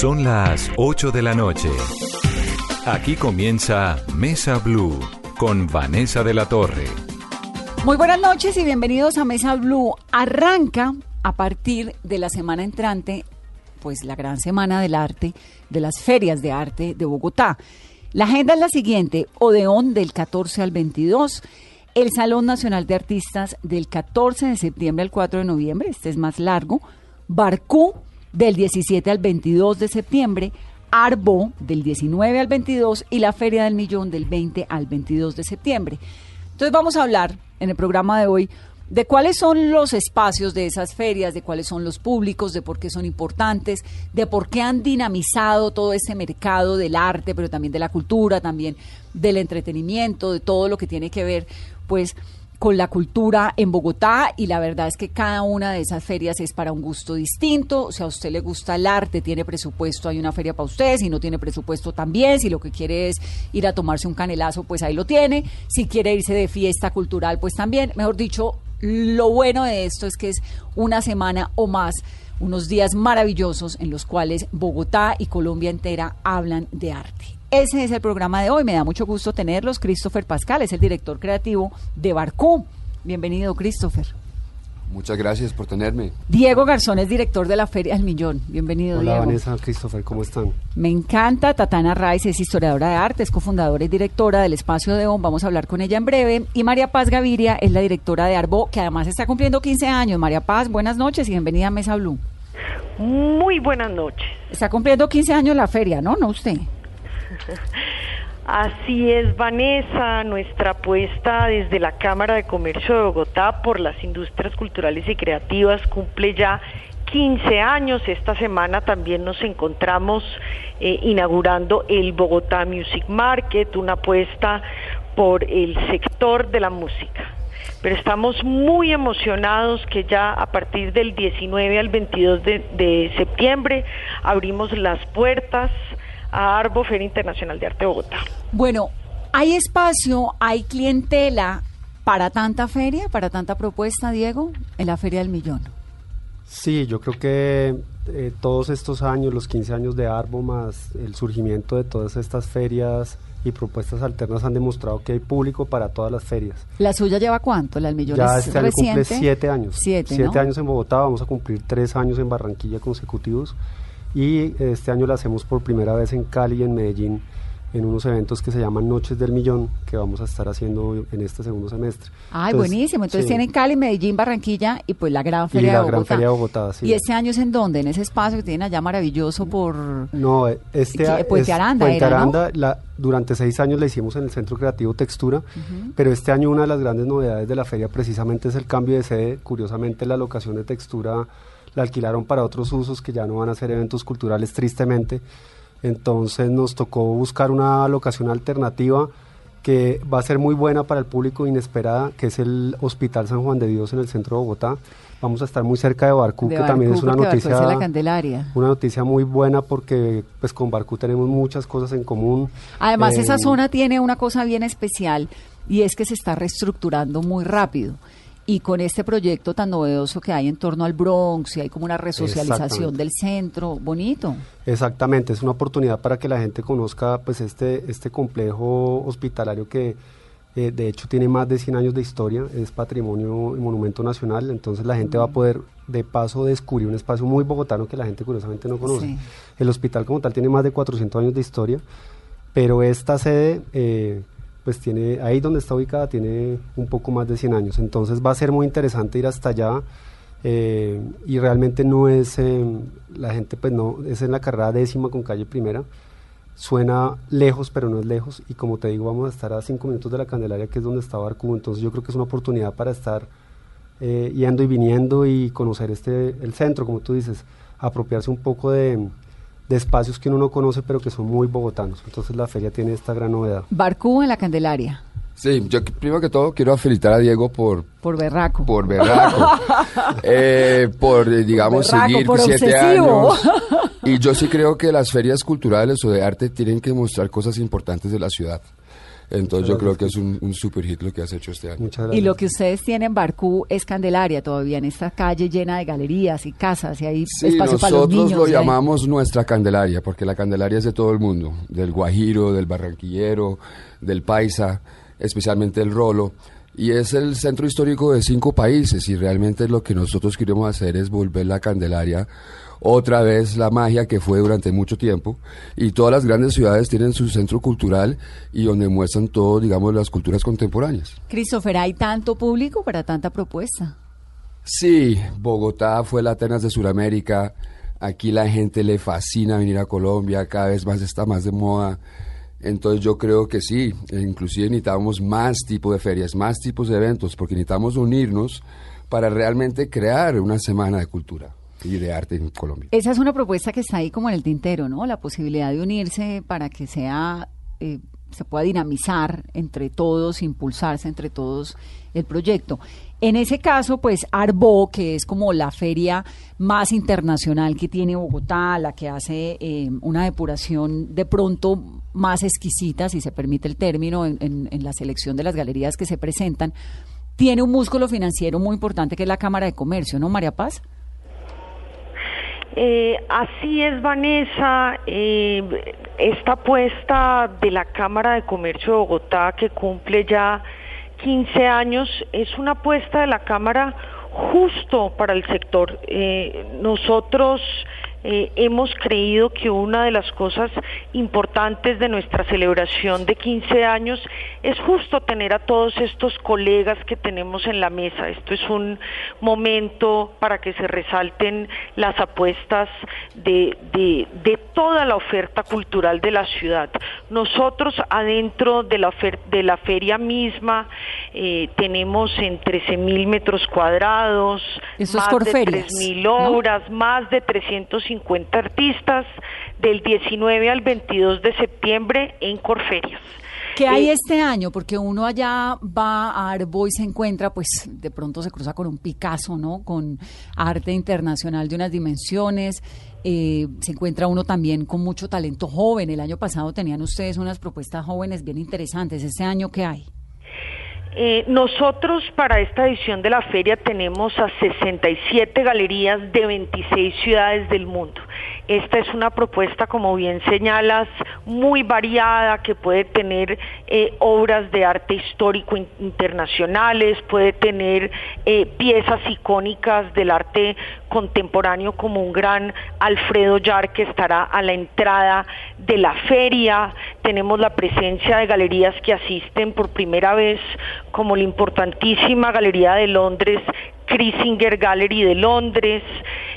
Son las 8 de la noche. Aquí comienza Mesa Blue con Vanessa de la Torre. Muy buenas noches y bienvenidos a Mesa Blue. Arranca a partir de la semana entrante, pues la gran semana del arte, de las ferias de arte de Bogotá. La agenda es la siguiente, Odeón del 14 al 22, el Salón Nacional de Artistas del 14 de septiembre al 4 de noviembre, este es más largo, Barcú del 17 al 22 de septiembre, Arbo del 19 al 22 y la Feria del Millón del 20 al 22 de septiembre. Entonces vamos a hablar en el programa de hoy de cuáles son los espacios de esas ferias, de cuáles son los públicos, de por qué son importantes, de por qué han dinamizado todo ese mercado del arte, pero también de la cultura, también del entretenimiento, de todo lo que tiene que ver, pues, con la cultura en Bogotá y la verdad es que cada una de esas ferias es para un gusto distinto. Si a usted le gusta el arte, tiene presupuesto, hay una feria para usted. Si no tiene presupuesto, también. Si lo que quiere es ir a tomarse un canelazo, pues ahí lo tiene. Si quiere irse de fiesta cultural, pues también. Mejor dicho, lo bueno de esto es que es una semana o más unos días maravillosos en los cuales Bogotá y Colombia entera hablan de arte. Ese es el programa de hoy. Me da mucho gusto tenerlos. Christopher Pascal es el director creativo de Barcú. Bienvenido, Christopher. Muchas gracias por tenerme. Diego Garzón es director de la Feria del Millón. Bienvenido, Hola, Diego. Vanessa, Christopher, ¿cómo están? Me encanta. Tatana Raiz es historiadora de arte, es cofundadora y directora del Espacio de ON. Vamos a hablar con ella en breve. Y María Paz Gaviria es la directora de Arbo, que además está cumpliendo 15 años. María Paz, buenas noches y bienvenida a Mesa Blue. Muy buenas noches. Está cumpliendo 15 años la feria, ¿no? No usted. Así es, Vanessa, nuestra apuesta desde la Cámara de Comercio de Bogotá por las industrias culturales y creativas cumple ya 15 años. Esta semana también nos encontramos eh, inaugurando el Bogotá Music Market, una apuesta por el sector de la música. Pero estamos muy emocionados que ya a partir del 19 al 22 de, de septiembre abrimos las puertas a Arbo Feria Internacional de Arte Bogotá. Bueno, ¿hay espacio, hay clientela para tanta feria, para tanta propuesta, Diego, en la Feria del Millón? Sí, yo creo que eh, todos estos años, los 15 años de Arbo, más el surgimiento de todas estas ferias y propuestas alternas han demostrado que hay público para todas las ferias. ¿La suya lleva cuánto? ¿La del Millón Ya es este año cumple siete años. Siete, Siete ¿no? años en Bogotá, vamos a cumplir tres años en Barranquilla consecutivos y este año la hacemos por primera vez en Cali y en Medellín en unos eventos que se llaman Noches del Millón que vamos a estar haciendo en este segundo semestre. Ay, Entonces, buenísimo. Entonces sí. tienen Cali, Medellín, Barranquilla y pues la Gran Y Feria la de Gran Bogotá. Feria de Bogotá, sí. ¿Y este año es en dónde? En ese espacio que tienen allá maravilloso por... No, este ¿Qué? a- Puente Aranda Puente era, ¿no? Aranda, la- durante seis años la hicimos en el Centro Creativo Textura, pero este año una de las grandes novedades de la feria precisamente es el cambio de sede. Curiosamente la locación de Textura la alquilaron para otros usos que ya no van a ser eventos culturales tristemente. Entonces nos tocó buscar una locación alternativa que va a ser muy buena para el público inesperada, que es el Hospital San Juan de Dios en el centro de Bogotá. Vamos a estar muy cerca de Barcú, de que también es una noticia la Candelaria. una noticia muy buena porque pues con Barcú tenemos muchas cosas en común. Además, Eh, esa zona tiene una cosa bien especial y es que se está reestructurando muy rápido. Y con este proyecto tan novedoso que hay en torno al Bronx, y hay como una resocialización del centro, bonito. Exactamente, es una oportunidad para que la gente conozca pues este, este complejo hospitalario que eh, de hecho tiene más de 100 años de historia, es patrimonio y monumento nacional, entonces la gente va a poder de paso descubrir un espacio muy bogotano que la gente curiosamente no conoce. Sí. El hospital como tal tiene más de 400 años de historia, pero esta sede, eh, pues tiene, ahí donde está ubicada, tiene un poco más de 100 años. Entonces va a ser muy interesante ir hasta allá eh, y realmente no es, eh, la gente pues no, es en la carrera décima con calle primera. Suena lejos, pero no es lejos. Y como te digo, vamos a estar a cinco minutos de la Candelaria, que es donde está Barcú. Entonces yo creo que es una oportunidad para estar eh, yendo y viniendo y conocer este el centro, como tú dices, apropiarse un poco de, de espacios que uno no conoce, pero que son muy bogotanos. Entonces la feria tiene esta gran novedad. Barcú en la Candelaria, Sí, yo primero que todo quiero felicitar a Diego por por Berraco. por berraco, eh, por eh, digamos Berraco, seguir por siete obsesivo. años. Y yo sí creo que las ferias culturales o de arte tienen que mostrar cosas importantes de la ciudad. Entonces yo creo que es un, un super hit lo que has hecho este año. Muchas gracias. Y lo que ustedes tienen en Barcú es Candelaria todavía, en esta calle llena de galerías y casas y hay Sí, espacio para los nosotros lo hay- llamamos nuestra Candelaria, porque la Candelaria es de todo el mundo, del Guajiro, del Barranquillero, del Paisa, especialmente el Rolo. Y es el centro histórico de cinco países y realmente lo que nosotros queremos hacer es volver la Candelaria otra vez la magia que fue durante mucho tiempo y todas las grandes ciudades tienen su centro cultural y donde muestran todo, digamos, las culturas contemporáneas. Christopher, ¿hay tanto público para tanta propuesta? Sí, Bogotá fue la Atenas de Sudamérica. Aquí la gente le fascina venir a Colombia, cada vez más está más de moda. Entonces yo creo que sí, e inclusive necesitamos más tipos de ferias, más tipos de eventos, porque necesitamos unirnos para realmente crear una semana de cultura y de arte en Colombia. Esa es una propuesta que está ahí como en el tintero, ¿no? La posibilidad de unirse para que sea, eh, se pueda dinamizar entre todos, impulsarse entre todos el proyecto. En ese caso, pues Arbo, que es como la feria más internacional que tiene Bogotá, la que hace eh, una depuración de pronto más exquisita, si se permite el término, en, la selección de las galerías que se presentan, tiene un músculo financiero muy importante que es la Cámara de Comercio, ¿no, María Paz? Eh, así es, Vanessa. Eh, esta apuesta de la Cámara de Comercio de Bogotá, que cumple ya 15 años, es una apuesta de la Cámara justo para el sector. Eh, nosotros eh, hemos creído que una de las cosas importantes de nuestra celebración de 15 años es justo tener a todos estos colegas que tenemos en la mesa. Esto es un momento para que se resalten las apuestas de, de- de toda la oferta cultural de la ciudad. Nosotros adentro de la, ofer- de la feria misma eh, tenemos en 13 mil metros cuadrados, Eso es más de Corferias, 3 mil ¿no? obras, más de 350 artistas del 19 al 22 de septiembre en Corferias. ¿Qué hay Eh, este año? Porque uno allá va a Arbo y se encuentra, pues de pronto se cruza con un Picasso, ¿no? Con arte internacional de unas dimensiones. eh, se encuentra uno también con mucho talento joven. El año pasado tenían ustedes unas propuestas jóvenes bien interesantes. ¿Este año qué hay? Eh, nosotros para esta edición de la feria tenemos a 67 galerías de 26 ciudades del mundo. Esta es una propuesta, como bien señalas, muy variada, que puede tener eh, obras de arte histórico in- internacionales, puede tener eh, piezas icónicas del arte contemporáneo como un gran Alfredo Yar que estará a la entrada de la feria. Tenemos la presencia de galerías que asisten por primera vez, como la importantísima Galería de Londres, Krisinger Gallery de Londres.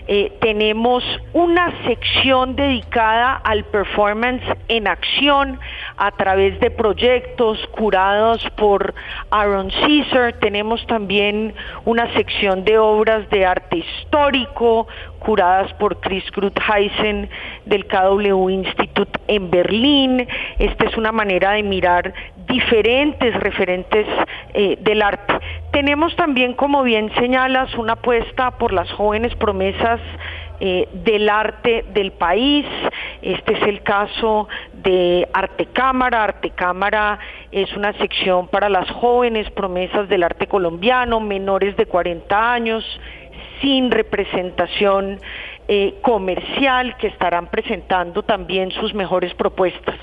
Eh, tenemos una sección dedicada al performance en acción a través de proyectos curados por Aaron Caesar. Tenemos también una sección de obras de arte histórico curadas por Chris Grutheisen del KW Institute en Berlín. Esta es una manera de mirar diferentes referentes eh, del arte. Tenemos también, como bien señalas, una apuesta por las jóvenes promesas eh, del arte del país. Este es el caso de Arte Cámara. Arte Cámara es una sección para las jóvenes promesas del arte colombiano, menores de 40 años, sin representación eh, comercial que estarán presentando también sus mejores propuestas.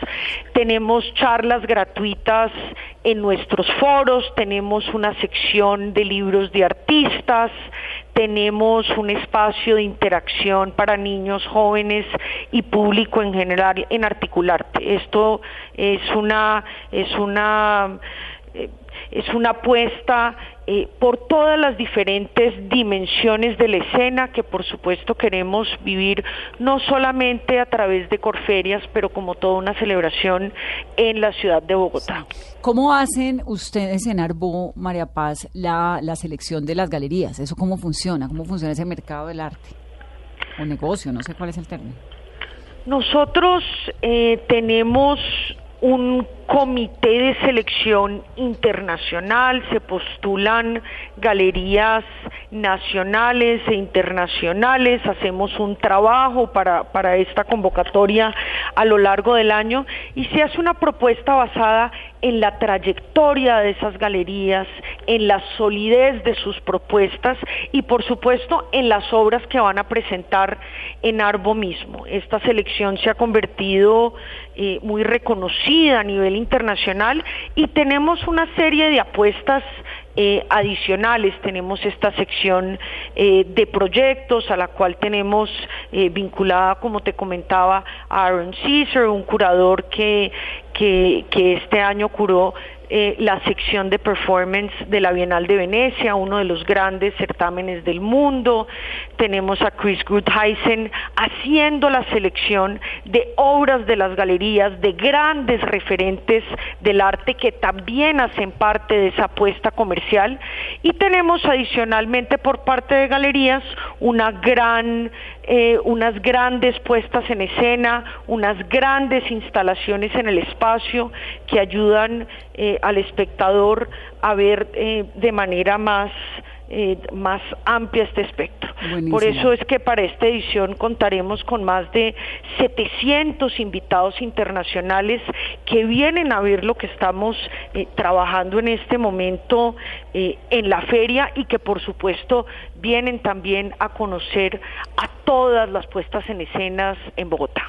Tenemos charlas gratuitas en nuestros foros, tenemos una sección de libros de artistas, tenemos un espacio de interacción para niños, jóvenes y público en general en Articularte. Esto es una es una eh, es una apuesta eh, por todas las diferentes dimensiones de la escena que por supuesto queremos vivir no solamente a través de Corferias, pero como toda una celebración en la ciudad de Bogotá. ¿Cómo hacen ustedes en Arbo, María Paz, la, la selección de las galerías? ¿Eso cómo funciona? ¿Cómo funciona ese mercado del arte? O negocio, no sé cuál es el término. Nosotros eh, tenemos un comité de selección internacional, se postulan galerías nacionales e internacionales, hacemos un trabajo para, para esta convocatoria a lo largo del año y se hace una propuesta basada en la trayectoria de esas galerías, en la solidez de sus propuestas y por supuesto en las obras que van a presentar en Arbo mismo. Esta selección se ha convertido eh, muy reconocida a nivel internacional y tenemos una serie de apuestas eh, adicionales. Tenemos esta sección eh, de proyectos a la cual tenemos eh, vinculada, como te comentaba, a Aaron Caesar, un curador que, que, que este año curó eh, la sección de performance de la Bienal de Venecia, uno de los grandes certámenes del mundo. Tenemos a Chris Grutheisen haciendo la selección de obras de las galerías, de grandes referentes del arte que también hacen parte de esa apuesta comercial. Y tenemos adicionalmente por parte de galerías una gran eh, unas grandes puestas en escena, unas grandes instalaciones en el espacio que ayudan eh, al espectador a ver eh, de manera más eh, más amplia este espectro. Por eso es que para esta edición contaremos con más de 700 invitados internacionales que vienen a ver lo que estamos eh, trabajando en este momento eh, en la feria y que por supuesto vienen también a conocer a todas las puestas en escenas en Bogotá.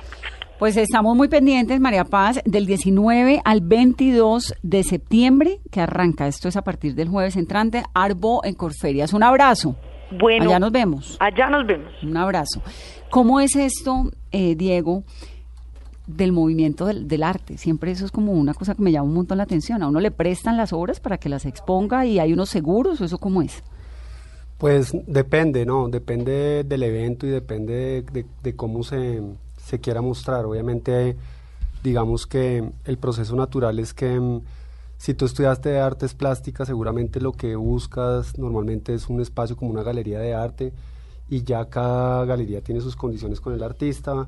Pues estamos muy pendientes, María Paz, del 19 al 22 de septiembre, que arranca. Esto es a partir del jueves entrante, Arbo en Corferias. Un abrazo. Bueno. Allá nos vemos. Allá nos vemos. Un abrazo. ¿Cómo es esto, eh, Diego, del movimiento del, del, arte? Siempre eso es como una cosa que me llama un montón la atención. A uno le prestan las obras para que las exponga y hay unos seguros, ¿o eso cómo es? Pues depende, ¿no? Depende del evento y depende de, de, de cómo se se quiera mostrar. Obviamente, digamos que el proceso natural es que mm, si tú estudiaste artes plásticas, seguramente lo que buscas normalmente es un espacio como una galería de arte y ya cada galería tiene sus condiciones con el artista.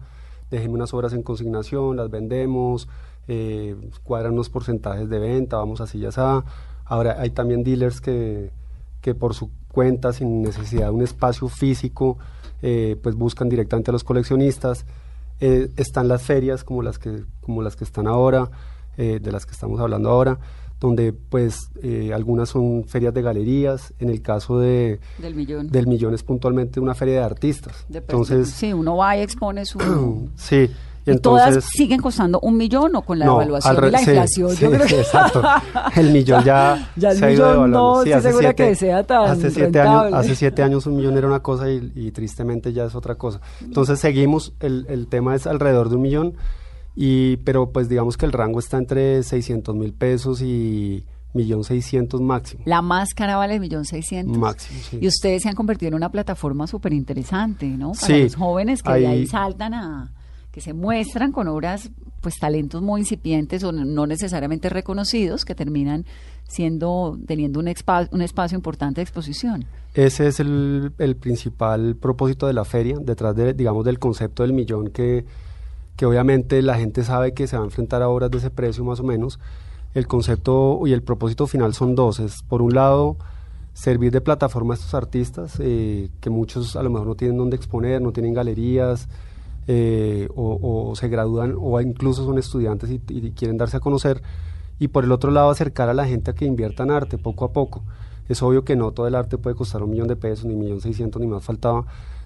Déjeme unas obras en consignación, las vendemos, eh, cuadran unos porcentajes de venta, vamos así ya está. Ahora hay también dealers que, que por su cuenta, sin necesidad de un espacio físico, eh, pues buscan directamente a los coleccionistas. Eh, están las ferias como las que, como las que están ahora, eh, de las que estamos hablando ahora, donde pues eh, algunas son ferias de galerías, en el caso de del millón, del millón es puntualmente una feria de artistas. De entonces, sí, uno va y expone su... sí. ¿Y todas siguen costando un millón o con la no, evaluación re, y la sí, inflación? Sí, Yo creo que... exacto. El millón ya, ya el se ha millón ido devaluando. no, sí, hace segura siete, que sea tan hace siete, años, hace siete años un millón era una cosa y, y tristemente ya es otra cosa. Entonces seguimos, el, el tema es alrededor de un millón y, pero pues digamos que el rango está entre 600 mil pesos y millón seiscientos máximo. La más cara vale millón seiscientos. Máximo, sí. Y ustedes se han convertido en una plataforma súper interesante, ¿no? Para Sí, los jóvenes que ahí- de ahí saltan a que se muestran con obras, pues talentos muy incipientes o no necesariamente reconocidos que terminan siendo teniendo un, expa- un espacio importante de exposición. Ese es el, principal propósito de la feria, detrás de, digamos, del concepto del millón que, que obviamente la gente sabe que se va a enfrentar a obras de ese precio más o menos. El concepto y el propósito final son dos. Es, por un lado, servir de plataforma a estos artistas, eh, que muchos a lo mejor no tienen dónde exponer, no tienen galerías, eh, o, o se gradúan, o incluso son estudiantes y, y quieren darse a conocer. Y por el otro lado, acercar a la gente a que invierta en arte poco a poco. Es obvio que no todo el arte puede costar un millón de pesos, ni un millón seiscientos, ni más faltaba,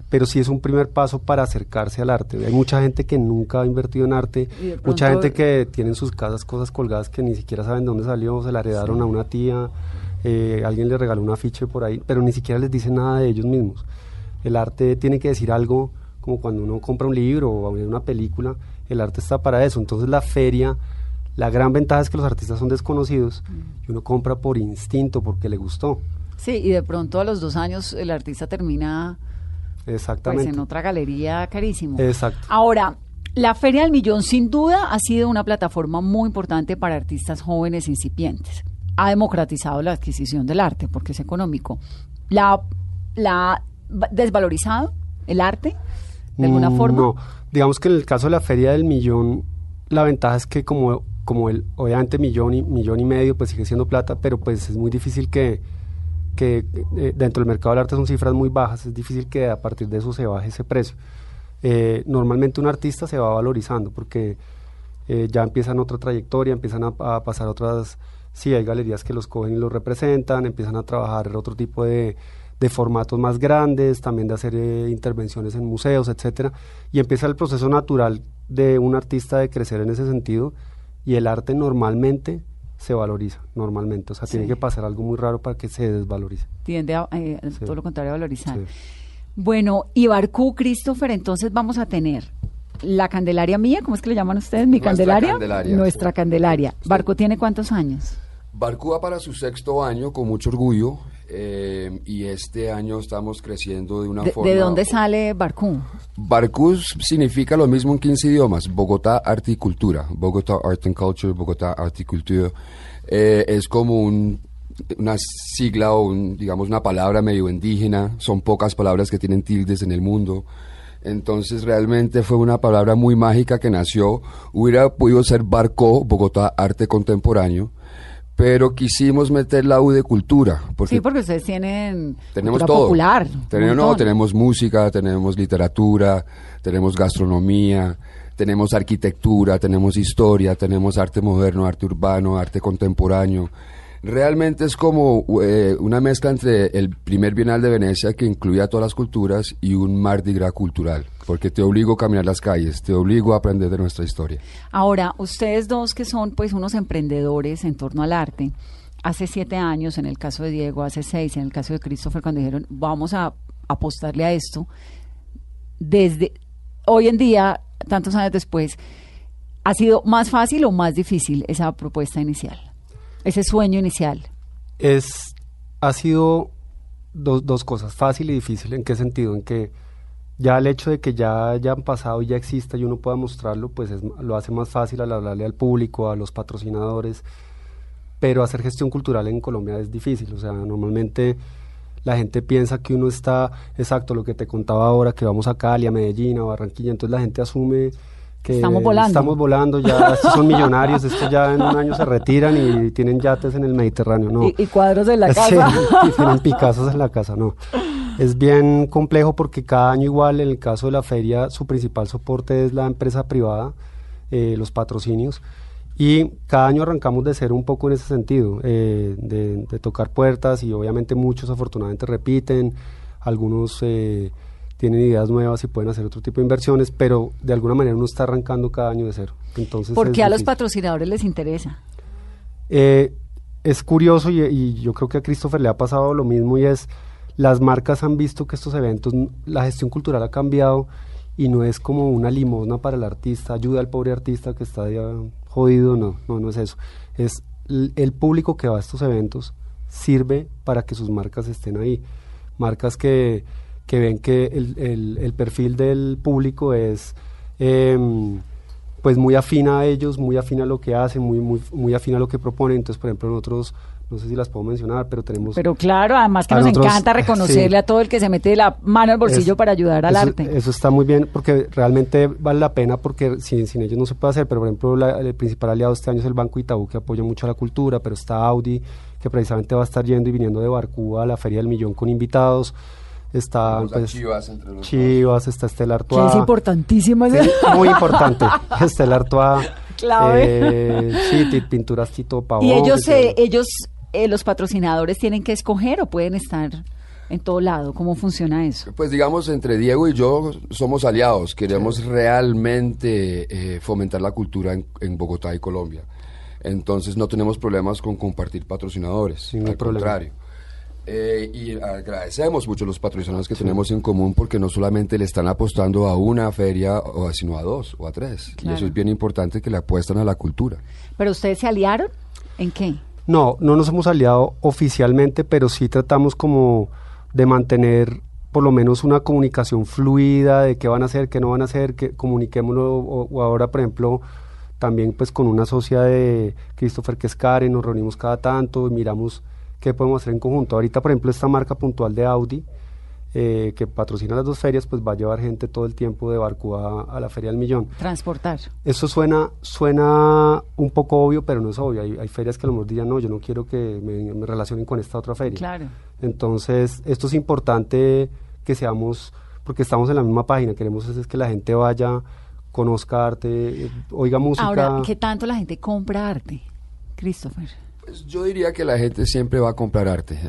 pero sí es un primer paso para acercarse al arte. Hay mucha gente que nunca ha invertido en arte, de mucha gente que tiene en sus casas cosas colgadas que ni siquiera saben dónde salió, se la heredaron a una tía, eh, alguien le regaló un afiche por ahí, pero ni siquiera les dice nada de ellos mismos. El arte tiene que decir algo como cuando uno compra un libro o una película, el arte está para eso. Entonces la feria, la gran ventaja es que los artistas son desconocidos y uno compra por instinto, porque le gustó. Sí, y de pronto a los dos años el artista termina pues Exactamente. en otra galería carísimo. Exacto. Ahora, la Feria del Millón sin duda ha sido una plataforma muy importante para artistas jóvenes incipientes. Ha democratizado la adquisición del arte porque es económico. ¿La, la ha desvalorizado el arte de alguna Mm, forma? No, digamos que en el caso de la Feria del Millón, la ventaja es que como, como el, obviamente millón y, millón y medio, pues sigue siendo plata, pero pues es muy difícil que, que eh, dentro del mercado del arte son cifras muy bajas, es difícil que a partir de eso se baje ese precio. Eh, normalmente un artista se va valorizando porque eh, ya empiezan otra trayectoria, empiezan a, a, pasar otras, sí, hay galerías que los cogen y los representan, empiezan a trabajar otro tipo de, de formatos más grandes, también de hacer eh, intervenciones en museos, etcétera, y empieza el proceso natural de un artista de crecer en ese sentido y el arte normalmente se valoriza, normalmente, o sea, tiene que pasar algo muy raro para que se desvalorice. Tiende a eh, todo lo contrario a valorizar. Bueno, y Barcú, Christopher, entonces vamos a tener la Candelaria mía, ¿cómo es que le llaman ustedes? ¿Mi Nuestra Candelaria? Candelaria. Nuestra Candelaria. Sí. ¿Barcú tiene cuántos años? Barcú va para su sexto año con mucho orgullo eh, y este año estamos creciendo de una ¿De, forma... de dónde sale Barcú? Barcú significa lo mismo en 15 idiomas, Bogotá Arte y Cultura, Bogotá Art and Culture, Bogotá Arte y Cultura. Eh, es como un, una sigla o un, digamos una palabra medio indígena, son pocas palabras que tienen tildes en el mundo. Entonces realmente fue una palabra muy mágica que nació, hubiera podido ser Barcó, Bogotá Arte Contemporáneo, pero quisimos meter la U de cultura. Porque sí, porque ustedes tienen tenemos cultura todo. popular. Tenemos, no, tenemos música, tenemos literatura, tenemos gastronomía, tenemos arquitectura, tenemos historia, tenemos arte moderno, arte urbano, arte contemporáneo. Realmente es como eh, una mezcla entre el primer Bienal de Venecia que incluía todas las culturas y un Mardi Gras cultural, porque te obligo a caminar las calles, te obligo a aprender de nuestra historia. Ahora, ustedes dos que son pues unos emprendedores en torno al arte, hace siete años, en el caso de Diego, hace seis, en el caso de Christopher, cuando dijeron vamos a apostarle a esto, desde hoy en día, tantos años después, ¿ha sido más fácil o más difícil esa propuesta inicial? Ese sueño inicial. Es, ha sido dos, dos cosas, fácil y difícil. ¿En qué sentido? En que ya el hecho de que ya hayan pasado y ya exista y uno pueda mostrarlo, pues es- lo hace más fácil al hablarle al público, a los patrocinadores. Pero hacer gestión cultural en Colombia es difícil. O sea, normalmente la gente piensa que uno está, exacto, lo que te contaba ahora, que vamos a Cali, a Medellín, a Barranquilla. Entonces la gente asume que Estamos volando. estamos volando, ya estos son millonarios, estos ya en un año se retiran y tienen yates en el Mediterráneo. No. Y, y cuadros de la Sí, casa. y tienen Picassos en la casa, no. Es bien complejo porque cada año igual, en el caso de la feria, su principal soporte es la empresa privada, eh, los patrocinios. Y cada año arrancamos de cero un poco en ese sentido, eh, de, de tocar puertas y obviamente muchos afortunadamente repiten, algunos eh, tienen ideas nuevas y pueden hacer otro tipo de inversiones, pero de alguna manera uno está arrancando cada año de cero. Entonces ¿Por qué a los patrocinadores les interesa? Eh, es curioso y, y yo creo que a Christopher le ha pasado lo mismo y es las marcas han visto que estos eventos, la gestión cultural ha cambiado y no es como una limosna para el artista, ayuda al pobre artista que está ya jodido, no, no, no es eso. Es el público que va a estos eventos sirve para que sus marcas estén ahí. Marcas que, que ven que el, el- perfil del público es em, pues muy afina a ellos, muy afina a lo que hacen, muy, muy, muy afina a lo que proponen. Entonces, por ejemplo, nosotros, no sé si las puedo mencionar, pero tenemos... Pero claro, además que nos nosotros, encanta reconocerle sí. a todo el que se mete la mano al bolsillo Es- para ayudar al eso, arte. Eso está muy bien porque realmente vale la pena porque sin, sin ellos no se puede hacer. Pero por ejemplo, la- el principal aliado este año es el Banco Itaú que apoya mucho a la cultura, pero está Audi que precisamente va a estar yendo y viniendo de Barcú a la Feria del Millón con invitados. Está pues, Chivas entre los. Chivas, está Estela que Artois. es importantísima. Sí, muy importante. Estela Artois. Clave. eh, sí, pinturas Tito Pavón. y ellos, eh, ellos eh, los patrocinadores tienen que escoger o pueden estar en todo lado. ¿Cómo funciona eso? Pues digamos, entre Diego y yo somos aliados, queremos realmente eh, fomentar la cultura en, en Bogotá y Colombia. Entonces no tenemos problemas con compartir patrocinadores, hay al problema. contrario. Eh, y agradecemos mucho a los patrocinadores que tenemos en común porque no solamente le están apostando a una feria, o a- sino a dos o a tres. Claro. Y eso es bien importante que le apuestan a la cultura. ¿Pero ustedes se aliaron? ¿En qué? No, no nos hemos aliado oficialmente, pero sí tratamos como de mantener por lo menos una comunicación fluida de qué van a hacer, qué no van a hacer, que comuniquémoslo o, ahora, por ejemplo, también pues con una socia de Christopher que es Karen, nos reunimos cada tanto y miramos qué podemos hacer en conjunto. Ahorita, por ejemplo, esta marca puntual de Audi, eh, que patrocina las dos ferias, pues va a llevar gente todo el tiempo de Barcú a, a la Feria del Millón. Transportar. Eso suena, suena un poco obvio, pero no es obvio. Hay, hay ferias que a lo mejor dirían, no, yo no quiero que me, me relacionen con esta otra feria. Claro. Entonces, esto es importante que seamos, porque estamos en la misma página, queremos es, es que la gente vaya conozca arte, eh, oiga música. Ahora, ¿qué tanto la gente compra arte, Christopher? Pues yo diría que la gente siempre va a comprar arte.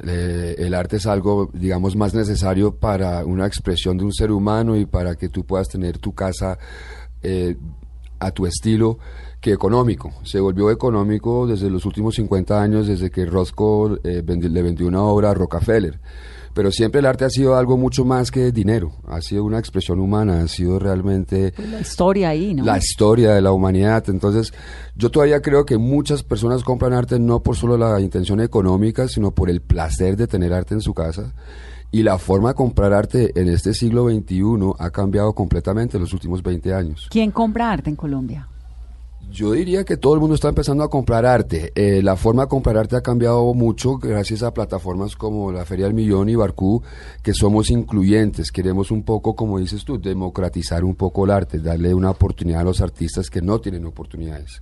El arte es algo, digamos, más necesario para una expresión de un ser humano y para que tú puedas tener tu casa eh, a tu estilo que económico. Se volvió económico desde los últimos 50 años, desde que Roscoe eh, le vendió una obra a Rockefeller. Pero siempre el arte ha sido algo mucho más que dinero, ha sido una expresión humana, ha sido realmente La historia ahí, ¿no? la historia de la humanidad. Entonces, yo todavía creo que muchas personas compran arte no por solo la intención económica, sino por el placer de tener arte en su casa. Y la forma de comprar arte en este siglo XXI ha cambiado completamente en los últimos 20 años. ¿Quién compra arte en Colombia? Yo diría que todo el mundo está empezando a comprar arte. Eh, la forma de comprar arte ha cambiado mucho gracias a plataformas como la Feria del Millón y Barcú, que somos incluyentes. Queremos un poco, como dices tú, democratizar un poco el arte, darle una oportunidad a los artistas que no tienen oportunidades.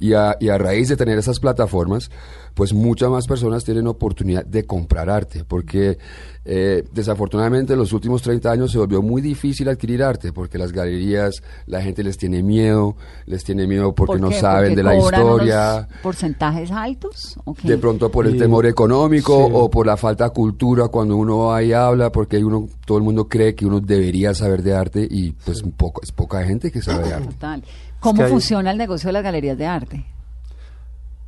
Y a, y a raíz de tener esas plataformas, pues muchas más personas tienen oportunidad de comprar arte, porque eh, desafortunadamente en los últimos 30 años se volvió muy difícil adquirir arte, porque las galerías, la gente les tiene miedo, les tiene miedo porque ¿Por no saben ¿Porque de la historia, ¿Porcentajes altos? de pronto por el temor económico sí. o por la falta de cultura cuando uno va y habla, porque uno, todo el mundo cree que uno debería saber de arte y pues un poco, es poca gente que sabe de arte. Total. ¿Cómo hay- funciona el negocio de las galerías de arte?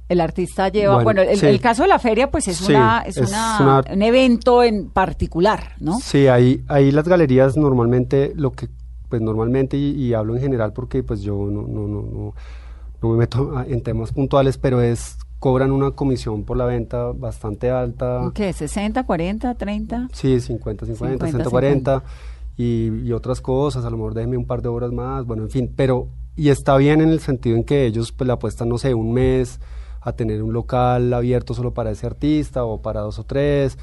El artista lleva, bueno, Bueno, el, sí. el caso de la feria, pues es, Sí, una, es, es una- una- un evento en particular, ¿no? Sí, ahí, ahí las galerías normalmente, lo que, pues normalmente, y, y hablo en general porque pues yo no, no, no, no, no me meto en temas puntuales, pero es, cobran una comisión por la venta bastante alta. ¿Qué? ¿60, 40, 30? Sí, 50, 50, 50, 140 y, y otras cosas, a lo mejor déjeme un par de horas más, bueno, en fin, pero y está bien en el sentido en que ellos pues le apuestan, no sé, un mes a tener un local abierto solo para ese artista o para dos o tres,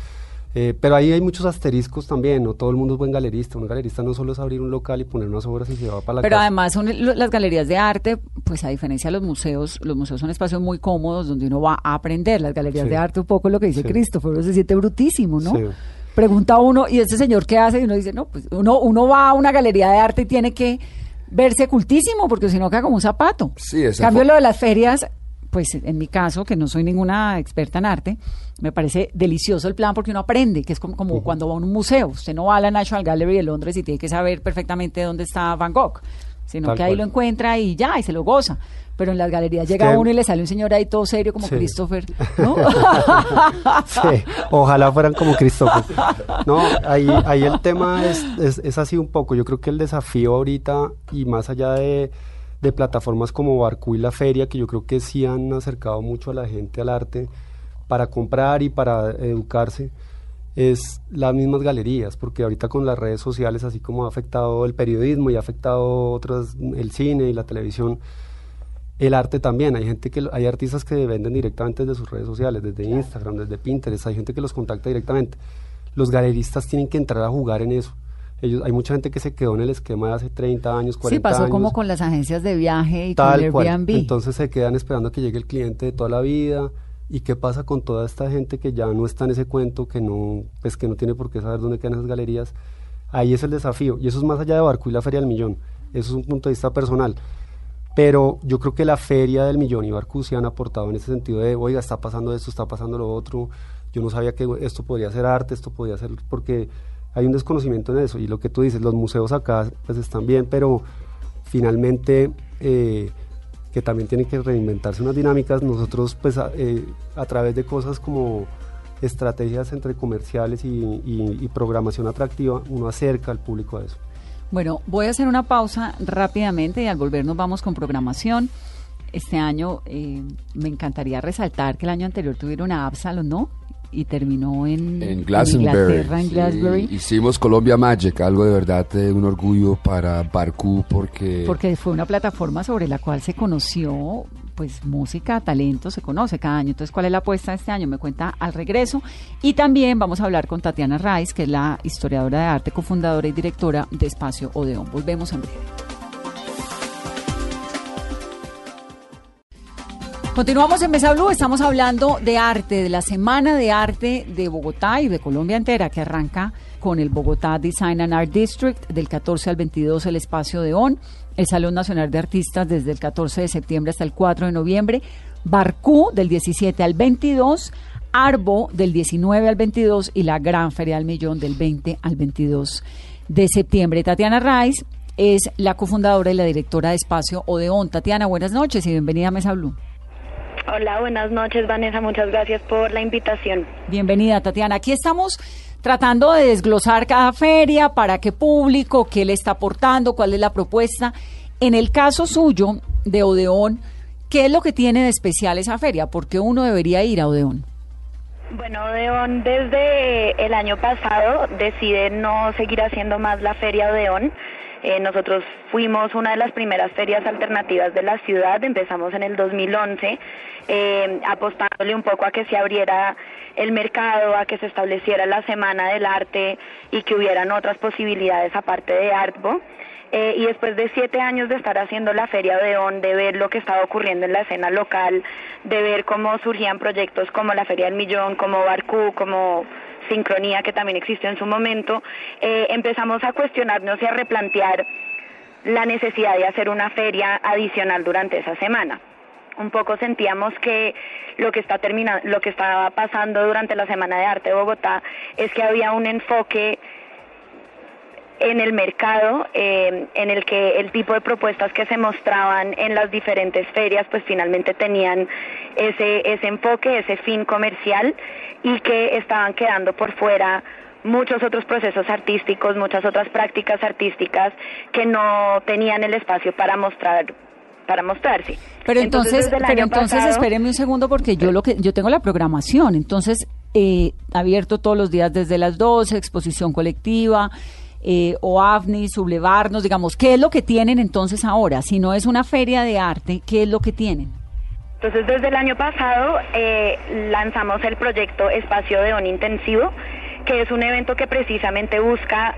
eh, pero ahí hay muchos asteriscos también, no todo el mundo es buen galerista, un galerista no solo es abrir un local y poner unas obras y se va para la Pero casa. además son las galerías de arte, pues a diferencia de los museos, los museos son espacios muy cómodos donde uno va a aprender. Las galerías Sí. de arte, un poco lo que dice Sí. Christopher, uno se siente brutísimo, ¿no? Sí. Pregunta uno, ¿y este señor qué hace? Y uno dice, no, pues uno, uno va a una galería de arte y tiene que verse cultísimo, porque si no queda como un zapato. Sí, esa cambio lo de las ferias, pues en mi caso, que no soy ninguna experta en arte, me parece delicioso el plan porque uno aprende, que es como, como cuando va a un museo. Usted no va a la National Gallery de Londres y tiene que saber perfectamente dónde está Van Gogh, sino Tal que ahí cual. lo encuentra y ya, y se lo goza. Pero en las galerías Es llega que- uno y le sale un señor ahí todo serio como Sí. Christopher, ¿no? Sí, ojalá fueran como Christopher. No, ahí, ahí el tema es, es, es así un poco. Yo creo que el desafío ahorita, y más allá de, de plataformas como Barcú y La Feria, que yo creo que sí han acercado mucho a la gente al arte para comprar y para educarse, es las mismas galerías, porque ahorita con las redes sociales, así como ha afectado el periodismo y ha afectado otras, el cine y la televisión, el arte también. Hay gente que hay artistas que venden directamente desde sus redes sociales, desde Instagram, desde Pinterest. Hay gente que los contacta directamente. Los galeristas tienen que entrar a jugar en eso. Ellos, hay mucha gente que se quedó en el esquema de hace 30 años, 40 Sí, pasó años. como con las agencias de viaje y con tal el cual. Airbnb. Entonces se quedan esperando a que llegue el cliente de toda la vida. ¿Y qué pasa con toda esta gente que ya no está en ese cuento, que no, pues que no tiene por qué saber dónde quedan esas galerías? Ahí es el desafío. Y eso es más allá de Barco y la Feria del Millón. Eso es un punto de vista personal. Pero yo creo que la Feria del Millón y Barcú sí han aportado en ese sentido de, oiga, está pasando esto, está pasando lo otro. Yo no sabía que esto podría ser arte, esto podría ser... Porque hay un desconocimiento en eso. Y lo que tú dices, los museos acá pues están bien, pero finalmente... eh, que también tienen que reinventarse unas dinámicas. Nosotros, pues, a, eh, través de cosas como estrategias entre comerciales y programación atractiva, uno acerca al público a eso. Bueno, voy a hacer una pausa rápidamente y al volver nos vamos con programación. Este año eh, me encantaría resaltar que el año anterior tuvieron a Absalom, ¿no? Y terminó en, En Glastonbury. En sí, Glastonbury. hicimos Colombia Magic, algo de verdad eh, un orgullo para Barcú porque... Porque fue una plataforma sobre la cual se conoció, pues música, talento, se conoce cada año. Entonces, ¿cuál es la apuesta de este año? Me cuenta al regreso. Y también vamos a hablar con Tatiana Rice, que es la historiadora de arte, cofundadora y directora de Espacio Odeón. Volvemos en breve. Continuamos en Mesa Blue, estamos hablando de arte, de la Semana de Arte de Bogotá y de Colombia entera, que arranca con el Bogotá Design and Art District, del 14 al 22 el espacio de ON, el Salón Nacional de Artistas desde el 14 de septiembre hasta el 4 de noviembre, Barcú del 17 al 22, Arbo del 19 al 22 y la Gran Feria del Millón del 20 al 22 de septiembre. Tatiana Rice es la cofundadora y la directora de Espacio Odeón. Tatiana, buenas noches y bienvenida a Mesa Blue. Hola, buenas noches Vanessa, muchas gracias por la invitación. Bienvenida Tatiana. Aquí estamos tratando de desglosar cada feria, para qué público, qué le está aportando, cuál es la propuesta. En el caso suyo de Odeón, ¿qué es lo que tiene de especial esa feria? ¿Por qué uno debería ir a Odeón? Bueno, Odeón desde el año pasado decide no seguir haciendo más la feria Odeón. Eh, nosotros fuimos una de las primeras ferias alternativas de la ciudad, empezamos en el 2011, eh, apostándole un poco a que se abriera el mercado, a que se estableciera la Semana del Arte y que hubieran otras posibilidades aparte de Artbo. Eh, y después de siete años de estar haciendo la Feria Odeón, de ver lo que estaba ocurriendo en la escena local, de ver cómo surgían proyectos como la Feria del Millón, como Barcú, como Sincronía, que también existió en su momento, eh, empezamos a cuestionarnos y a replantear la necesidad de hacer una feria adicional durante esa semana. Un poco sentíamos que lo que está terminando, lo que estaba pasando durante la Semana de Arte de Bogotá es que había un enfoque en el mercado eh, en el que el tipo de propuestas que se mostraban en las diferentes ferias pues finalmente tenían ese, ese enfoque, ese fin comercial y que estaban quedando por fuera muchos otros procesos artísticos, muchas otras prácticas artísticas que no tenían el espacio para mostrar para mostrarse. Pero entonces, pero entonces espéreme un segundo porque yo lo que yo tengo la programación, entonces eh, abierto todos los días desde las 12, exposición colectiva, eh, o AFNI, sublevarnos, digamos, ¿qué es lo que tienen entonces ahora? Si no es una feria de arte, ¿qué es lo que tienen? Entonces, desde el año pasado eh, lanzamos el proyecto Espacio de On Intensivo, que es un evento que precisamente busca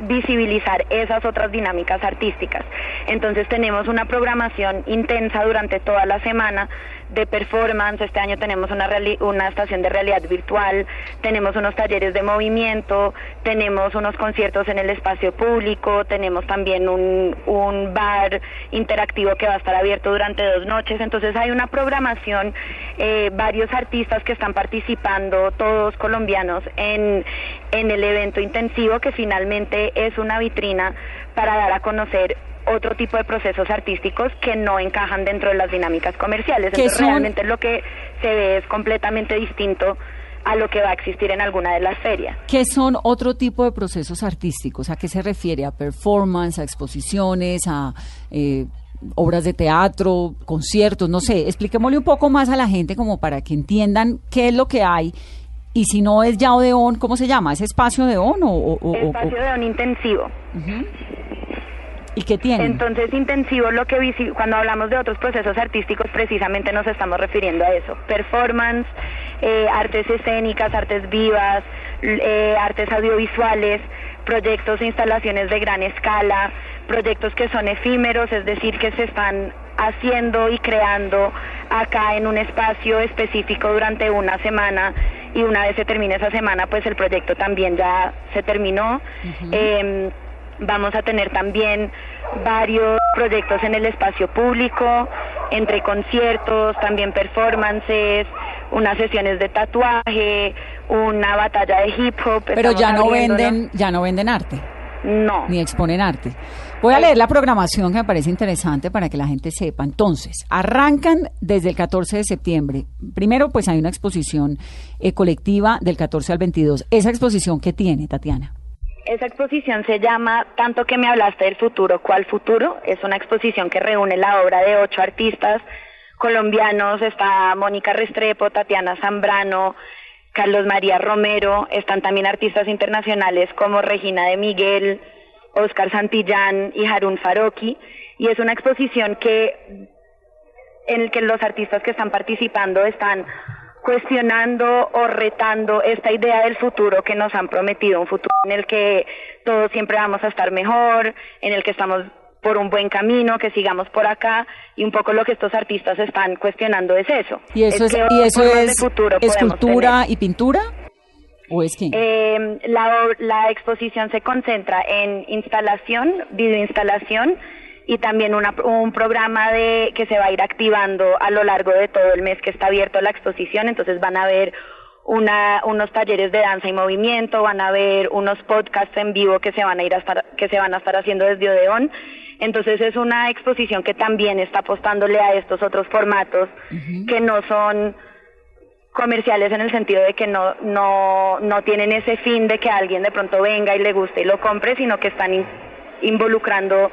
visibilizar esas otras dinámicas artísticas. Entonces tenemos una programación intensa durante toda la semana de performance, este año tenemos una, estación de realidad virtual, tenemos unos talleres de movimiento, tenemos unos conciertos en el espacio público, tenemos también un, un bar interactivo que va a estar abierto durante dos noches, entonces hay una programación, eh, varios artistas que están participando, todos colombianos, en, en el evento intensivo que finalmente es una vitrina para dar a conocer otro tipo de procesos artísticos que no encajan dentro de las dinámicas comerciales. Entonces, realmente lo que se ve es completamente distinto a lo que va a existir en alguna de las ferias. ¿Qué son otro tipo de procesos artísticos? ¿A qué se refiere? ¿A performance, a exposiciones, a eh, obras de teatro, conciertos? No sé, expliquémosle un poco más a la gente como para que entiendan qué es lo que hay y si no es ya Odeón, ¿cómo se llama? ¿Es espacio de ON o...? espacio de ON intensivo. ¿Y qué tiene? Entonces, intensivo, lo que cuando hablamos de otros procesos artísticos, precisamente nos estamos refiriendo a eso. Performance, eh, artes escénicas, artes vivas, eh, artes audiovisuales, proyectos e instalaciones de gran escala, proyectos que son efímeros, es decir, que se están haciendo y creando acá en un espacio específico durante una semana y una vez se termine esa semana, pues el proyecto también ya se terminó. Vamos a tener también varios proyectos en el espacio público, entre conciertos, también performances, unas sesiones de tatuaje, una batalla de hip hop. Pero ya no venden, ya no venden arte. No. Ni exponen arte. Voy a leer la programación que me parece interesante para que la gente sepa. Entonces, arrancan desde el 14 de septiembre. Primero, pues hay una exposición eh, colectiva del 14 al 22. ¿Esa exposición qué tiene, Tatiana? Esa exposición se llama Tanto que me hablaste del futuro, ¿cuál futuro? Es una exposición que reúne la obra de ocho artistas colombianos. Está Mónica Restrepo, Tatiana Zambrano, Carlos María Romero. Están también artistas internacionales como Regina de Miguel, Oscar Santillán y Harun Faroki. Y es una exposición que en el que los artistas que están participando están cuestionando o retando esta idea del futuro que nos han prometido, un futuro en el que todos siempre vamos a estar mejor, en el que estamos por un buen camino, que sigamos por acá y un poco lo que estos artistas están cuestionando es eso. ¿Y eso es, ¿y eso es escultura y pintura? ¿O es que? Eh, la, la exposición se concentra en instalación, videoinstalación y también una, un programa de que se va a ir activando a lo largo de todo el mes que está abierto la exposición. Entonces van a ver una, unos talleres de danza y movimiento, van a ver unos podcasts en vivo que se van a ir a estar, que se van a estar haciendo desde Odeón. Entonces es una exposición que también está apostándole a estos otros formatos que no son comerciales en el sentido de que no, no, no tienen ese fin de que alguien de pronto venga y le guste y lo compre, sino que están involucrando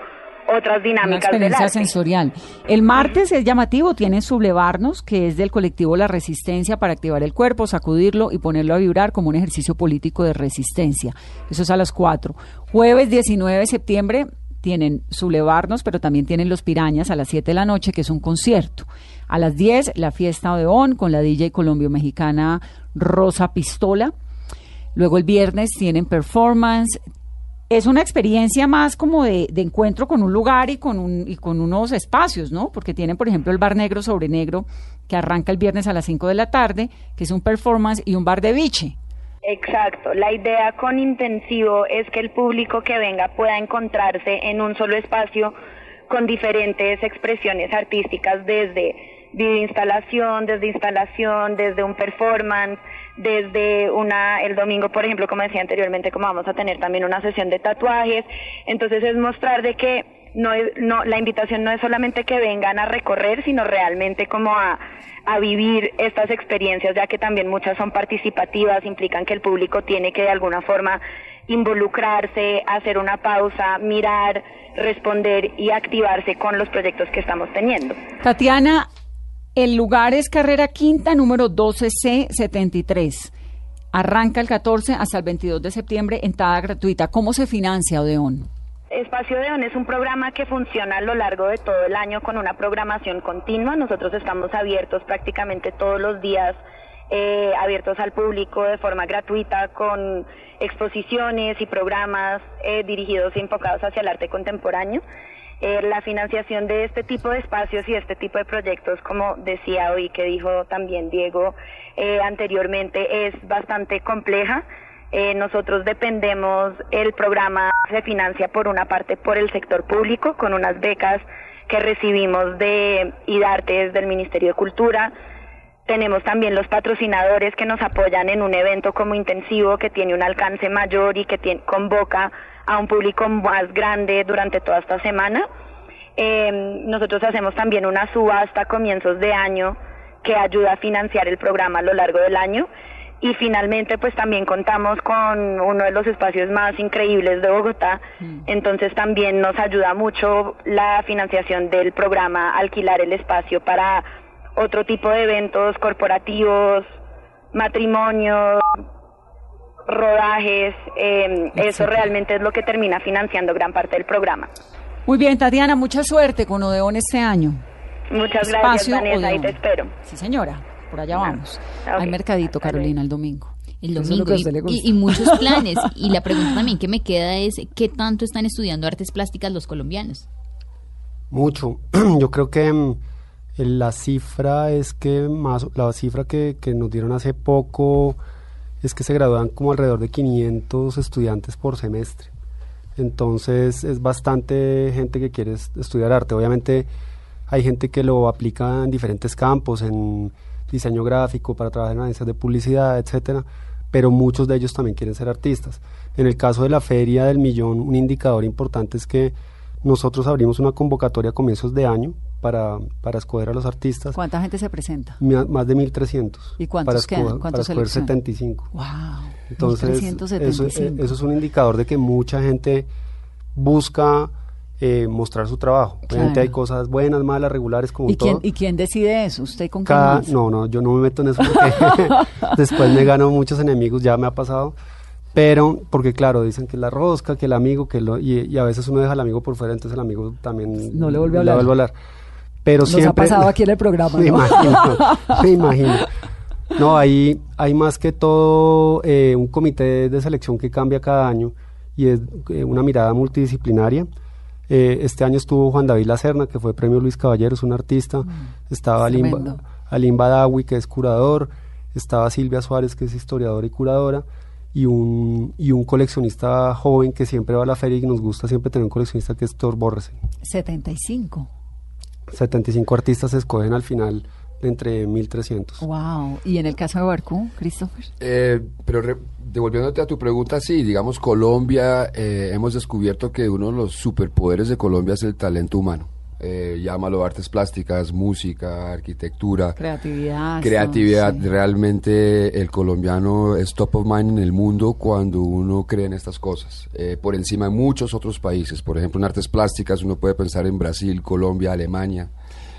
otras dinámicas Una experiencia sensorial. El martes es llamativo, tiene Sublevarnos, que es del colectivo La Resistencia para activar el cuerpo, sacudirlo y ponerlo a vibrar como un ejercicio político de resistencia. Eso es a las 4. Jueves 19 de septiembre tienen Sublevarnos, pero también tienen Los Pirañas a las 7 de la noche, que es un concierto. A las 10, la fiesta Odeón con la DJ colombio-mexicana Rosa Pistola. Luego el viernes tienen performance. Es una experiencia más como de, encuentro con un lugar y con, un, y con unos espacios, ¿no? Porque tienen, por ejemplo, el bar negro sobre negro, que arranca el viernes a las 5 de la tarde, que es un performance, y un bar de biche. Exacto. La idea con Intensivo es que el público que venga pueda encontrarse en un solo espacio con diferentes expresiones artísticas desde instalación, desde instalación, desde un performance, desde una, el domingo, por ejemplo, como decía anteriormente, como vamos a tener también una sesión de tatuajes. Entonces es mostrar de que no, no, la invitación no es solamente que vengan a recorrer, sino realmente como a, a vivir estas experiencias, ya que también muchas son participativas, implican que el público tiene que de alguna forma involucrarse, hacer una pausa, mirar, responder y activarse con los proyectos que estamos teniendo. Tatiana, el lugar es Carrera Quinta, número 12C73. Arranca el 14 hasta el 22 de septiembre, entrada gratuita. ¿Cómo se financia Odeón? Espacio Odeón es un programa que funciona a lo largo de todo el año con una programación continua. Nosotros estamos abiertos prácticamente todos los días, eh, abiertos al público de forma gratuita con exposiciones y programas eh, dirigidos y enfocados hacia el arte contemporáneo. Eh, la financiación de este tipo de espacios y este tipo de proyectos, como decía hoy, que dijo también Diego eh, anteriormente, es bastante compleja. Eh, nosotros dependemos, el programa se financia por una parte por el sector público, con unas becas que recibimos de IDARTES del Ministerio de Cultura. Tenemos también los patrocinadores que nos apoyan en un evento como intensivo que tiene un alcance mayor y que convoca a un público más grande durante toda esta semana. Eh, nosotros hacemos también una subasta a comienzos de año que ayuda a financiar el programa a lo largo del año. Y finalmente, pues también contamos con uno de los espacios más increíbles de Bogotá. Mm. Entonces también nos ayuda mucho la financiación del programa, alquilar el espacio para otro tipo de eventos corporativos, matrimonios, rodajes, eh, eso realmente es lo que termina financiando gran parte del programa. Muy bien, Tatiana, mucha suerte con Odeón este año. Muchas gracias, Vanessa, ahí te espero. Sí, señora, por allá vamos. Hay mercadito, Carolina, el domingo. El domingo y, muchos planes. y la pregunta también que me queda es, ¿qué tanto están estudiando artes plásticas los colombianos? Mucho. Yo creo que mm, la cifra es que más, la cifra que, que nos dieron hace poco es que se gradúan como alrededor de 500 estudiantes por semestre. Entonces es bastante gente que quiere estudiar arte. Obviamente hay gente que lo aplica en diferentes campos, en diseño gráfico, para trabajar en agencias de publicidad, etcétera, pero muchos de ellos también quieren ser artistas. En el caso de la Feria del Millón, un indicador importante es que nosotros abrimos una convocatoria a comienzos de año para, para escoger a los artistas. ¿Cuánta gente se presenta? Más de 1.300. ¿Y cuántos para quedan? ¿Cuántos para escoger 75. ¡Wow! Entonces, eso, eh, eso, es un indicador de que mucha gente busca eh, mostrar su trabajo. Obviamente hay cosas buenas, malas, regulares, como ¿Y todo. Quién, ¿Y quién decide eso? ¿Usted con Cada, No, no, yo no me meto en eso porque después me gano muchos enemigos, ya me ha pasado. Pero, porque claro, dicen que la rosca, que el amigo, que lo, y, a veces uno deja al amigo por fuera, entonces el amigo también no le vuelve a hablar. Le vuelve a hablar. Pero Nos ha pasado aquí en el programa. Me imagino, me imagino. No, ahí hay más que todo eh, un comité de selección que cambia cada año y es eh, una mirada multidisciplinaria. Eh, este año estuvo Juan David Lacerna, que fue premio Luis Caballero, es un artista. Mm, Estaba Alim, Badawi, que es curador. estaba Silvia Suárez, que es historiadora y curadora, y un, y un coleccionista joven que siempre va a la feria y nos gusta siempre tener un coleccionista que es Thor Borresen. 75. 75 artistas se escogen al final de entre 1300. Wow. ¿Y en el caso de Barcú, Christopher? Eh, pero devolviéndote a tu pregunta, sí, digamos Colombia, eh, hemos descubierto que uno de los superpoderes de Colombia es el talento humano eh, llámalo artes plásticas, música, arquitectura. Creatividad. Creatividad. Realmente el colombiano es top of mind en el mundo cuando uno cree en estas cosas. Eh, por encima de muchos otros países. Por ejemplo, en artes plásticas uno puede pensar en Brasil, Colombia, Alemania.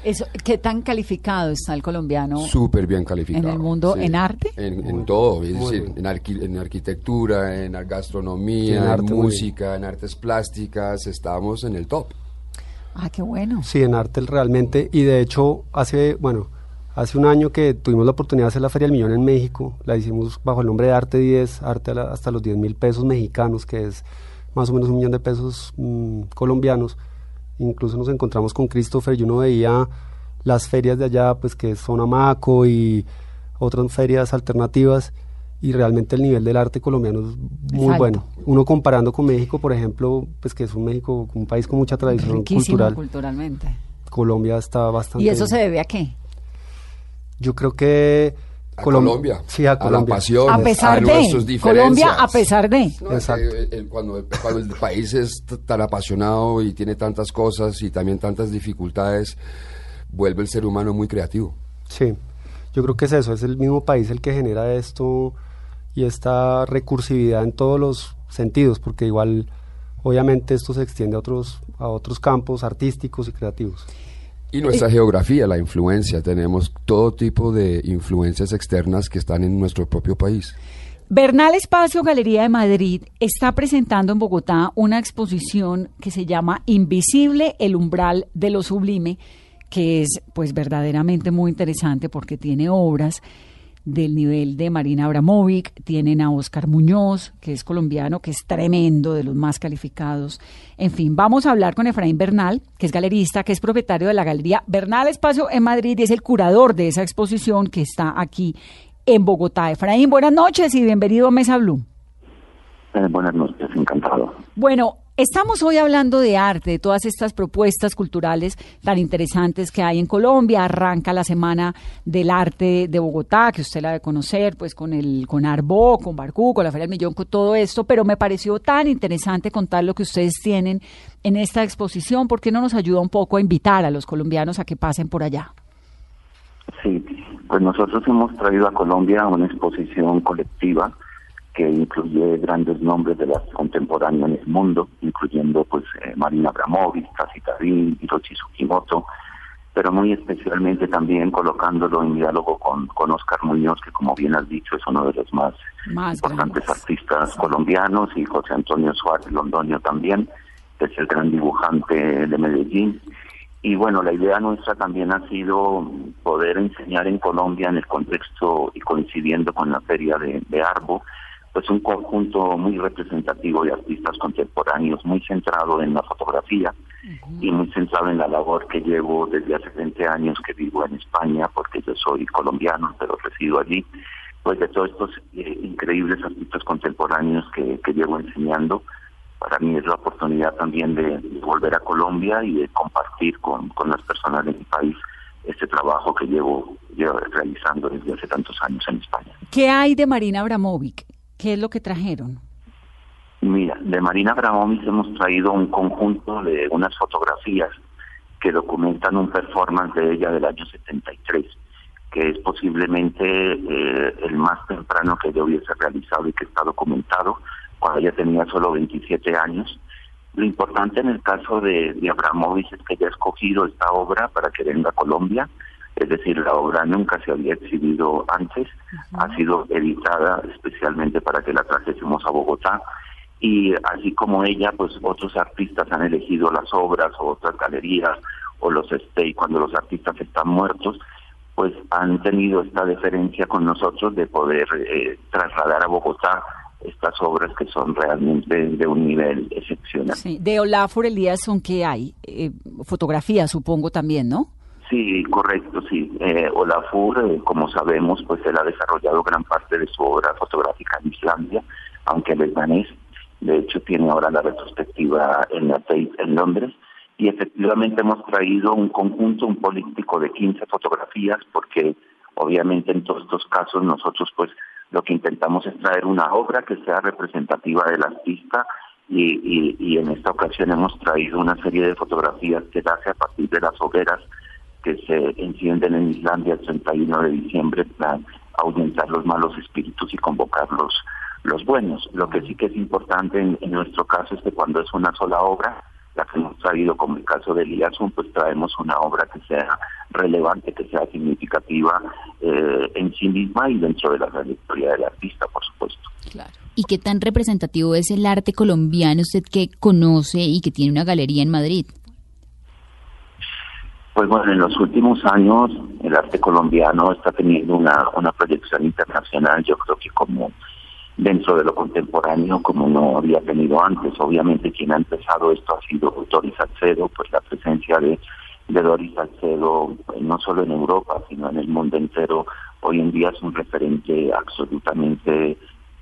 Eso, ¿Qué tan calificado está el colombiano? Súper bien calificado. ¿En el mundo, en arte? En, todo, es decir, en, en, arquitectura, en gastronomía, en música, en artes plásticas, estamos en el top. Ah, qué bueno. Sí, en arte realmente. Y de hecho, hace, bueno, hace un año que tuvimos la oportunidad de hacer la Feria del Millón en México, la hicimos bajo el nombre de Arte 10, Arte hasta los 10 mil pesos mexicanos, que es más o menos un millón de pesos mm, colombianos. Incluso nos encontramos con Christopher y uno veía las ferias de allá, pues que son Amaco y otras ferias alternativas y realmente el nivel del arte colombiano es muy bueno. Uno comparando con México, por ejemplo, pues que es un México, un país con mucha tradición cultural. culturalmente. Colombia está bastante. ¿Y eso se debe a qué? Yo creo que a Colombia, sí, a, Colombia. la pasión, a pesar de Colombia, a pesar de. Exacto. cuando, cuando el país es tan apasionado y tiene tantas cosas y también tantas dificultades, vuelve el ser humano muy creativo. Sí, yo creo que es eso, es el mismo país el que genera esto y esta recursividad en todos los sentidos, porque igual obviamente esto se extiende a otros, a otros campos artísticos y creativos. Y nuestra geografía, la influencia, tenemos todo tipo de influencias externas que están en nuestro propio país. Bernal Espacio Galería de Madrid está presentando en Bogotá una exposición que se llama Invisible, el umbral de lo sublime, que es pues verdaderamente muy interesante porque tiene obras del nivel de Marina Abramovic, tienen a Oscar Muñoz, que es colombiano, que es tremendo, de los más calificados. En fin, vamos a hablar con Efraín Bernal, que es galerista, que es propietario de la Galería Bernal Espacio en Madrid y es el curador de esa exposición que está aquí en Bogotá. Efraín, buenas noches y bienvenido a Mesa Blue. Eh, buenas noches, encantado. Bueno, Estamos hoy hablando de arte, de todas estas propuestas culturales tan interesantes que hay en Colombia. Arranca la Semana del Arte de Bogotá, que usted la debe conocer, pues con el con Arbo, con Barcú, con la Feria del Millón, con todo esto, pero me pareció tan interesante contar lo que ustedes tienen en esta exposición, porque no nos ayuda un poco a invitar a los colombianos a que pasen por allá? Sí, pues nosotros hemos traído a Colombia una exposición colectiva que incluye grandes nombres de las contemporáneas en el mundo, incluyendo pues eh, Marina Abramovic, Kasi Hiroshi Tsukimoto, pero muy especialmente también colocándolo en diálogo con, con Oscar Muñoz, que como bien has dicho es uno de los más, importantes artistas colombianos, y José Antonio Suárez Londoño también, que es el gran dibujante de Medellín. Y bueno, la idea nuestra también ha sido poder enseñar en Colombia en el contexto y coincidiendo con la feria de, de Arbo, pues un conjunto muy representativo de artistas contemporáneos, muy centrado en la fotografía y muy centrado en la labor que llevo desde hace 20 años que vivo en España, porque yo soy colombiano, pero resido allí, pues de todos estos eh, increíbles artistas contemporáneos que, llevo enseñando, para mí es la oportunidad también de, volver a Colombia y de compartir con, con las personas de mi país este trabajo que llevo, llevo realizando desde hace tantos años en España. ¿Qué hay de Marina Abramovic? ¿Qué es lo que trajeron? Mira, de Marina Abramovic hemos traído un conjunto de unas fotografías que documentan un performance de ella del año 73, que es posiblemente eh, el más temprano que yo hubiese realizado y que está documentado, cuando ella tenía solo 27 años. Lo importante en el caso de, de es que ella ha escogido esta obra para que venga a Colombia es decir, la obra nunca se había exhibido antes, ha sido editada especialmente para que la trajésemos a Bogotá y así como ella, pues otros artistas han elegido las obras o otras galerías o los stay cuando los artistas están muertos, pues han tenido esta deferencia con nosotros de poder eh, trasladar a Bogotá estas obras que son realmente de un nivel excepcional. Sí. De Olafur Elías son que hay eh, fotografías, supongo también, ¿no? Sí, correcto, sí. Eh, Olafur, eh, como sabemos, pues él ha desarrollado gran parte de su obra fotográfica en Islandia, aunque él es danés. De hecho, tiene ahora la retrospectiva en la Tate en Londres. Y efectivamente hemos traído un conjunto, un político de 15 fotografías, porque obviamente en todos estos casos nosotros pues lo que intentamos es traer una obra que sea representativa del artista y, y, en esta ocasión hemos traído una serie de fotografías que nace a partir de las hogueras que se encienden en Islandia el 31 de diciembre para ahuyentar los malos espíritus y convocar los, los buenos. Lo que sí que es importante en, nuestro caso es que cuando es una sola obra, la que hemos traído como el caso de Eliasson, pues traemos una obra que sea relevante, que sea significativa eh, en sí misma y dentro de la trayectoria del artista, por supuesto. Claro. ¿Y qué tan representativo es el arte colombiano usted que conoce y que tiene una galería en Madrid? Pues bueno, en los últimos años el arte colombiano está teniendo una, una proyección internacional, yo creo que como dentro de lo contemporáneo como no había tenido antes. Obviamente quien ha empezado esto ha sido Doris Salcedo, pues la presencia de, de Doris Salcedo pues, no solo en Europa, sino en el mundo entero, hoy en día es un referente absolutamente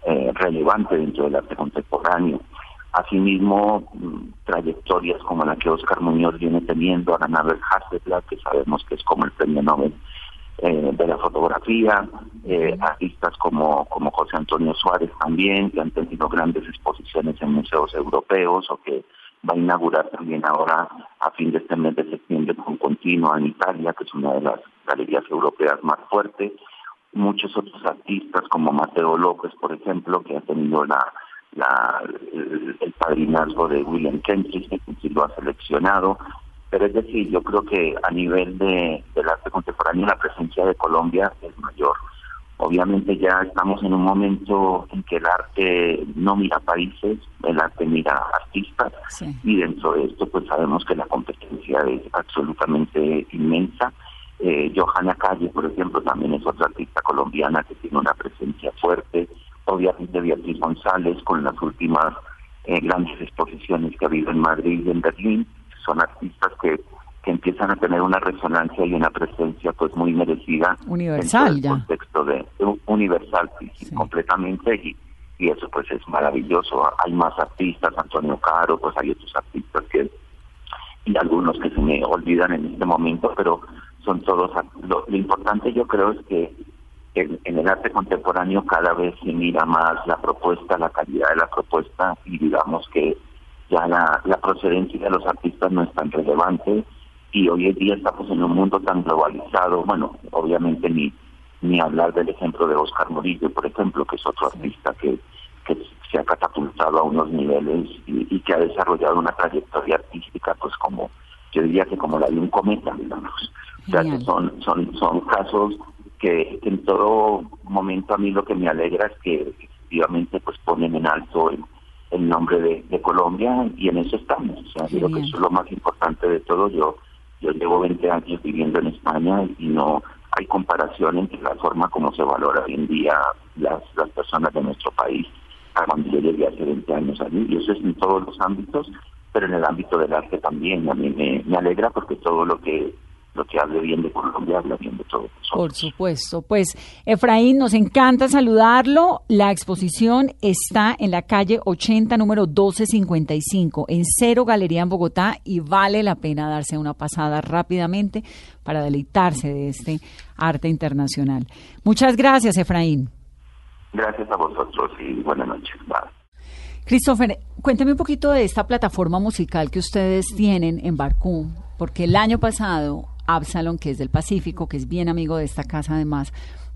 eh, relevante dentro del arte contemporáneo. Asimismo, mm, trayectorias como la que Oscar Muñoz viene teniendo, a ganar el Hasselblad, que sabemos que es como el premio Nobel eh, de la fotografía, eh, artistas como, como José Antonio Suárez también, que han tenido grandes exposiciones en museos europeos o que va a inaugurar también ahora a fin de este mes de septiembre con Continua en Italia, que es una de las galerías europeas más fuertes. Muchos otros artistas como Mateo López, por ejemplo, que ha tenido la la, el, padrinazgo de William Kentridge, que lo ha seleccionado. Pero es decir, yo creo que a nivel de, del arte contemporáneo la presencia de Colombia es mayor. Obviamente ya estamos en un momento en que el arte no mira países, el arte mira artistas y dentro de esto pues sabemos que la competencia es absolutamente inmensa. Eh, Johanna Calle, por ejemplo, también es otra artista colombiana que tiene una presencia fuerte obviamente Beatriz González con las últimas eh, grandes exposiciones que ha habido en Madrid y en Berlín, son artistas que, que empiezan a tener una resonancia y una presencia pues muy merecida universal en el contexto de, universal completamente y, y eso pues es maravilloso. Hay más artistas Antonio Caro pues hay otros artistas que y algunos que se me olvidan en este momento pero son todos lo importante yo creo es que en, el arte contemporáneo cada vez se mira más la propuesta, la calidad de la propuesta y digamos que ya la, la procedencia de los artistas no es tan relevante y hoy en día estamos en un mundo tan globalizado, bueno, obviamente ni ni hablar del ejemplo de Oscar Murillo, por ejemplo, que es otro artista que, que se ha catapultado a unos niveles y, que ha desarrollado una trayectoria artística, pues como, yo diría que como la de un cometa, digamos. O sea, que son, son, son casos que en todo momento a mí lo que me alegra es que efectivamente pues ponen en alto el, nombre de, Colombia y en eso estamos. O sea, creo que eso es lo más importante de todo. Yo yo llevo 20 años viviendo en España y no hay comparación entre la forma como se valora hoy en día las, las personas de nuestro país a cuando yo llegué hace 20 años allí. Y eso es en todos los ámbitos, pero en el ámbito del arte también. A mí me, me alegra porque todo lo que lo que hable bien de Colombia habla bien de todo. Por supuesto. Pues, Efraín, nos encanta saludarlo. La exposición está en la calle 80, número 1255, en Cero Galería en Bogotá, y vale la pena darse una pasada rápidamente para deleitarse de este arte internacional. Muchas gracias, Efraín. Gracias a vosotros y buenas noches. Christopher, cuénteme un poquito de esta plataforma musical que ustedes tienen en Barcú, porque el año pasado Absalon, que es del Pacífico, que es bien amigo de esta casa además,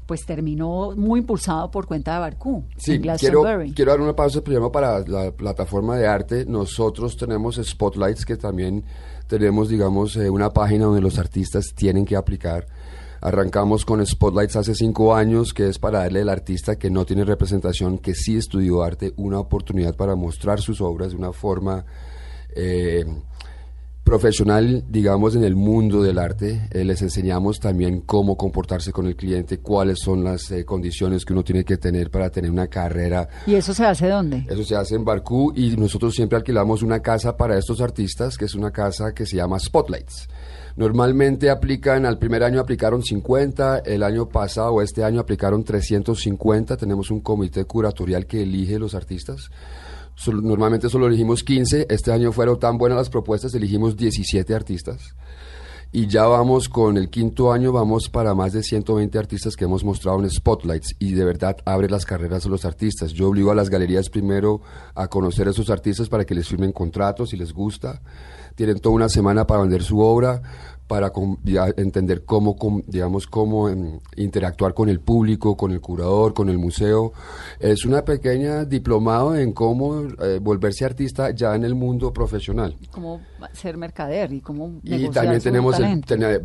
pues terminó muy impulsado por cuenta de Barcú. Sí, quiero, quiero dar una pausa primero para la plataforma de arte. Nosotros tenemos Spotlights que también tenemos, digamos, eh, una página donde los artistas tienen que aplicar. Arrancamos con Spotlights hace cinco años, que es para darle al artista que no tiene representación, que sí estudió arte, una oportunidad para mostrar sus obras de una forma... Eh, profesional, digamos, en el mundo del arte. Eh, les enseñamos también cómo comportarse con el cliente, cuáles son las eh, condiciones que uno tiene que tener para tener una carrera. ¿Y eso se hace dónde? Eso se hace en Barcú y nosotros siempre alquilamos una casa para estos artistas, que es una casa que se llama Spotlights. Normalmente aplican, al primer año aplicaron 50, el año pasado o este año aplicaron 350. Tenemos un comité curatorial que elige los artistas normalmente solo elegimos 15, este año fueron tan buenas las propuestas, elegimos 17 artistas. Y ya vamos con el quinto año, vamos para más de 120 artistas que hemos mostrado en Spotlights y de verdad abre las carreras a los artistas. Yo obligo a las galerías primero a conocer a esos artistas para que les firmen contratos si les gusta. Tienen toda una semana para vender su obra para entender cómo, digamos, cómo em, interactuar con el público, con el curador, con el museo. Es una pequeña diplomado en cómo eh, volverse artista ya en el mundo profesional. Cómo ser mercader y cómo Y también tenemos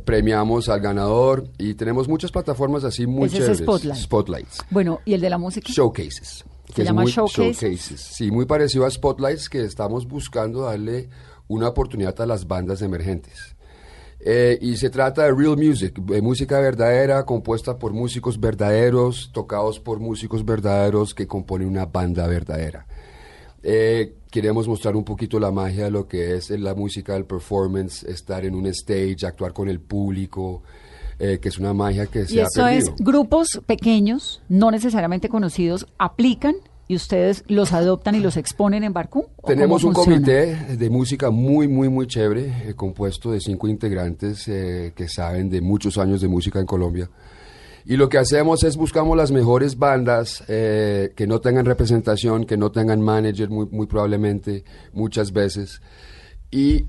premiamos al ganador y tenemos muchas plataformas así muy chéveres. Spotlights. Bueno, ¿y el de la música? Showcases. ¿Se llama showcases? Sí, muy parecido a Spotlights que estamos buscando darle una oportunidad a las bandas emergentes. Eh, y se trata de real music, de música verdadera, compuesta por músicos verdaderos, tocados por músicos verdaderos que componen una banda verdadera. Eh, queremos mostrar un poquito la magia de lo que es la música, el performance, estar en un stage, actuar con el público, eh, que es una magia que se y ha eso es grupos pequeños, no necesariamente conocidos, aplican y ustedes los adoptan y los exponen en Barcú? Tenemos un comité de música muy, muy, muy chévere, eh, compuesto de cinco integrantes eh, que saben de muchos años de música en Colombia. Y lo que hacemos es buscamos las mejores bandas eh, que no tengan representación, que no tengan manager muy, muy probablemente, muchas veces. Y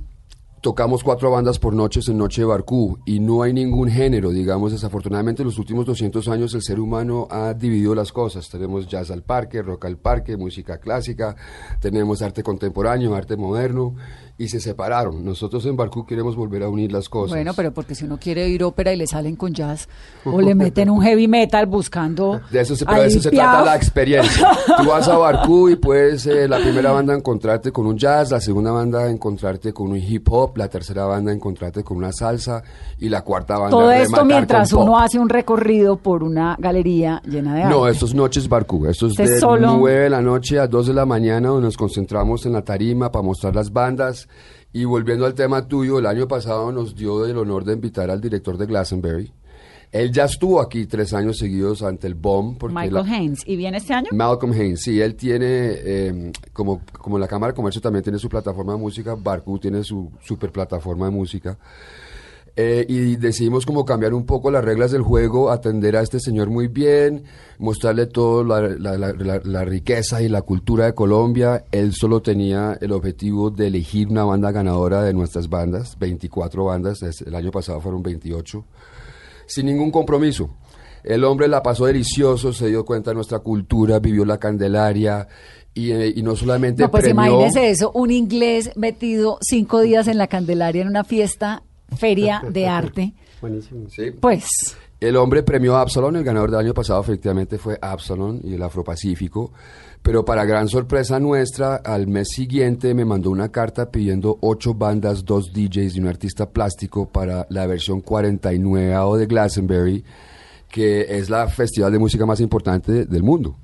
tocamos cuatro bandas por noches en Noche de Barcú y no hay ningún género, digamos, desafortunadamente en los últimos 200 años el ser humano ha dividido las cosas. Tenemos jazz al parque, rock al parque, música clásica, tenemos arte contemporáneo, arte moderno y se separaron. Nosotros en Barcú queremos volver a unir las cosas. Bueno, pero porque si uno quiere oír ópera y le salen con jazz o le meten un heavy metal buscando. De eso se, pero eso se trata la experiencia. Tú vas a Barcú y puedes eh, la primera banda encontrarte con un jazz, la segunda banda encontrarte con un hip hop, la tercera banda encontrarte con una salsa y la cuarta banda Todo esto mientras uno hace un recorrido por una galería llena de arte. No, esto es Noches Barcú. Esto es de solo... 9 de la noche a 2 de la mañana donde nos concentramos en la tarima para mostrar las bandas y volviendo al tema tuyo, el año pasado nos dio el honor de invitar al director de Glastonbury. Él ya estuvo aquí tres años seguidos ante el BOM. Michael Haynes. ¿Y viene este año? Malcolm Haynes, sí. Él tiene, em, como, como la Cámara de Comercio también tiene su plataforma de música, Barcu tiene su super plataforma de música. Eh, y decidimos como cambiar un poco las reglas del juego, atender a este señor muy bien, mostrarle toda la, riqueza y la cultura de Colombia. Él solo tenía el objetivo de elegir una banda ganadora de nuestras bandas, 24 bandas, el año pasado fueron 28, sin ningún compromiso. El hombre la pasó delicioso, se dio cuenta de nuestra cultura, vivió la Candelaria, y, eh, no solamente no, pues imagínese eso, un inglés metido cinco días en la Candelaria en una fiesta feria de arte. Buenísimo. Sí. Pues. El hombre premió a Absalon, el ganador del año pasado efectivamente fue Absalon y el Afropacífico, pero para gran sorpresa nuestra, al mes siguiente me mandó una carta pidiendo ocho bandas, dos DJs y un artista plástico para la versión 49 de Glastonbury, que es la festival de música más importante del mundo.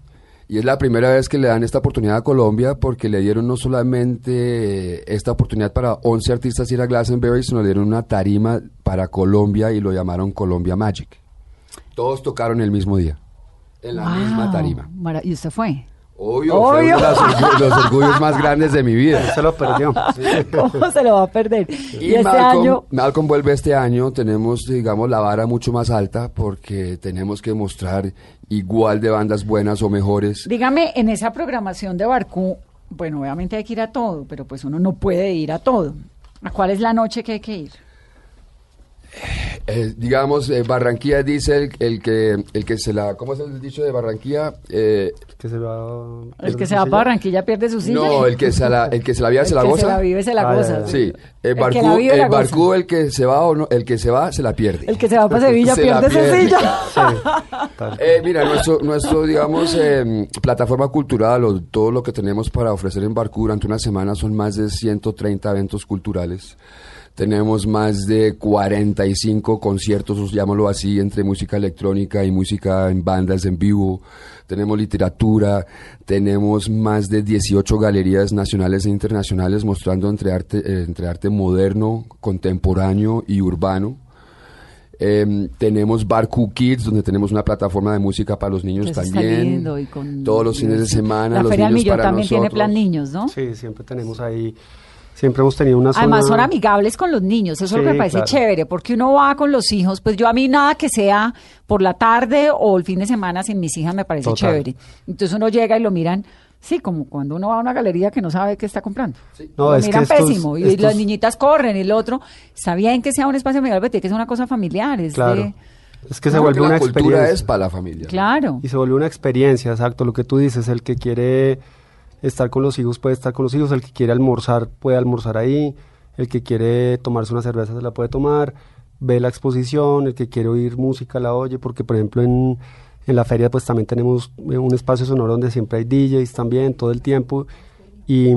Y es la primera vez que le dan esta oportunidad a Colombia porque le dieron no solamente esta oportunidad para 11 artistas ir a Glastonbury, sino le dieron una tarima para Colombia y lo llamaron Colombia Magic. Todos tocaron el mismo día, en la misma tarima. ¿Y usted fue? Obvio, Fue uno de los, orgullos más grandes de mi vida. Se lo perdió. ¿Cómo se lo va a perder? Y, este año... Malcolm vuelve este año, tenemos, digamos, la vara mucho más alta porque tenemos que mostrar igual de bandas buenas o mejores. Dígame, en esa programación de Barcú, bueno, obviamente hay que ir a todo, pero pues uno no puede ir a todo. ¿A cuál es la noche que hay que ir? Eh, digamos, eh, Barranquilla dice el, que el que se la, ¿cómo es el dicho de Barranquilla? Eh, que se va, el que se va para Barranquilla pierde su silla. No, el que se la, el que se la vive se la goza. se la vive se la ah, goza. Sí, el, Barcú, el, Barcú, el que se va o no, el que se va se la pierde. El que se va para Sevilla pierde, su silla. eh, mira, nuestro, nuestro digamos, em, plataforma cultural o todo lo que tenemos para ofrecer en Barcú durante una semana son más de 130 eventos culturales Tenemos más de 45 conciertos, llámalo así, entre música electrónica y música en bandas en vivo. Tenemos literatura, tenemos más de 18 galerías nacionales e internacionales mostrando entre arte, eh, entre arte moderno, contemporáneo y urbano. Em, tenemos Barcu Kids, donde tenemos una plataforma de música para los niños también. Todos los fines de semana. La los Feria niños Millón para también tiene nosotros. plan niños, ¿no? Sí, siempre tenemos ahí, siempre hemos tenido una zona... Además son amigables con los niños, eso es lo que Sí, me parece claro. chévere, porque uno va con los hijos, pues yo a mí nada que sea por la tarde o el fin de semana sin mis hijas me parece Total. chévere. Entonces uno llega y lo miran, sí, como cuando uno va a una galería que no sabe qué está comprando. No, lo es que miran estos- pésimo y estos- las niñitas corren y el otro, está bien que sea un espacio amigable, pero tiene que ser una cosa familiar, es Claro. de- Es que se vuelve la una cultura experiencia. es para la familia. claro. Y se vuelve una experiencia, exacto, lo que tú dices, el que quiere estar con los hijos puede estar con los hijos, el que quiere almorzar puede almorzar ahí, el que quiere tomarse una cerveza se la puede tomar, ve la exposición, el que quiere oír música la oye, porque por ejemplo en, en la feria pues también tenemos eh, un espacio sonoro donde siempre hay DJs también, todo el tiempo, y,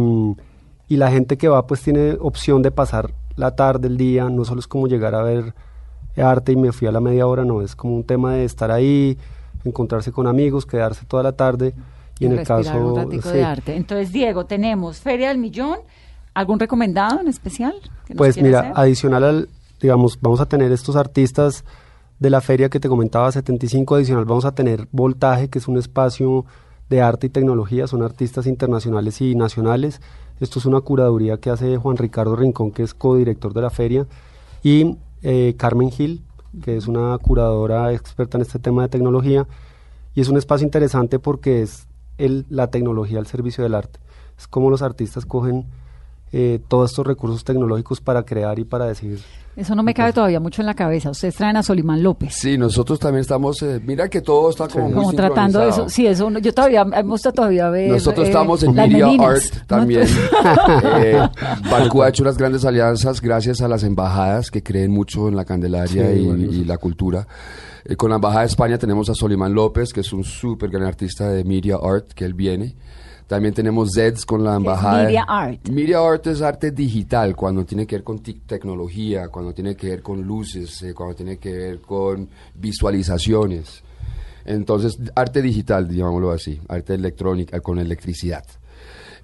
y la gente que va pues tiene opción de pasar la tarde, el día, no solo es como llegar a ver arte y me fui a la media hora, no, es como un tema de estar ahí, encontrarse con amigos, quedarse toda la tarde y en el caso un sí. de arte. Entonces, Diego, tenemos Feria del Millón, ¿algún recomendado en especial? que Pues mira, hacer? adicional al, digamos, vamos a tener estos artistas de la feria que te comentaba, 75 adicional, vamos a tener Voltaje, que es un espacio de arte y tecnología, son artistas internacionales y nacionales. Esto es una curaduría que hace Juan Ricardo Rincón, que es codirector de la feria, y eh, Carmen Gil, que es una curadora experta en este tema de tecnología, y es un espacio interesante porque es el, la tecnología al servicio del arte. Es como los artistas cogen eh, todos estos recursos tecnológicos para crear y para decir. Eso no me cabe todavía mucho en la cabeza. Ustedes traen a Solimán López. Sí, nosotros también estamos, eh, mira que todo está como muy Como tratando de eso. Sí, eso. no- Yo todavía, me gusta todavía ver. Nosotros eh, estamos en Media meninas. Art también. eh, Barcu ha hecho unas grandes alianzas gracias a las embajadas que creen mucho en la Candelaria Sí, y, buenísimo. y la cultura. Eh, con la Embajada de España tenemos a Solimán López, que es un súper gran artista de Media Art, que él viene. También tenemos Zeds con la embajada. Media Art? Media Art es arte digital, cuando tiene que ver con tecnología, cuando tiene que ver con luces, eh, cuando tiene que ver con visualizaciones. Entonces, arte digital, digámoslo así, arte electrónica, con electricidad.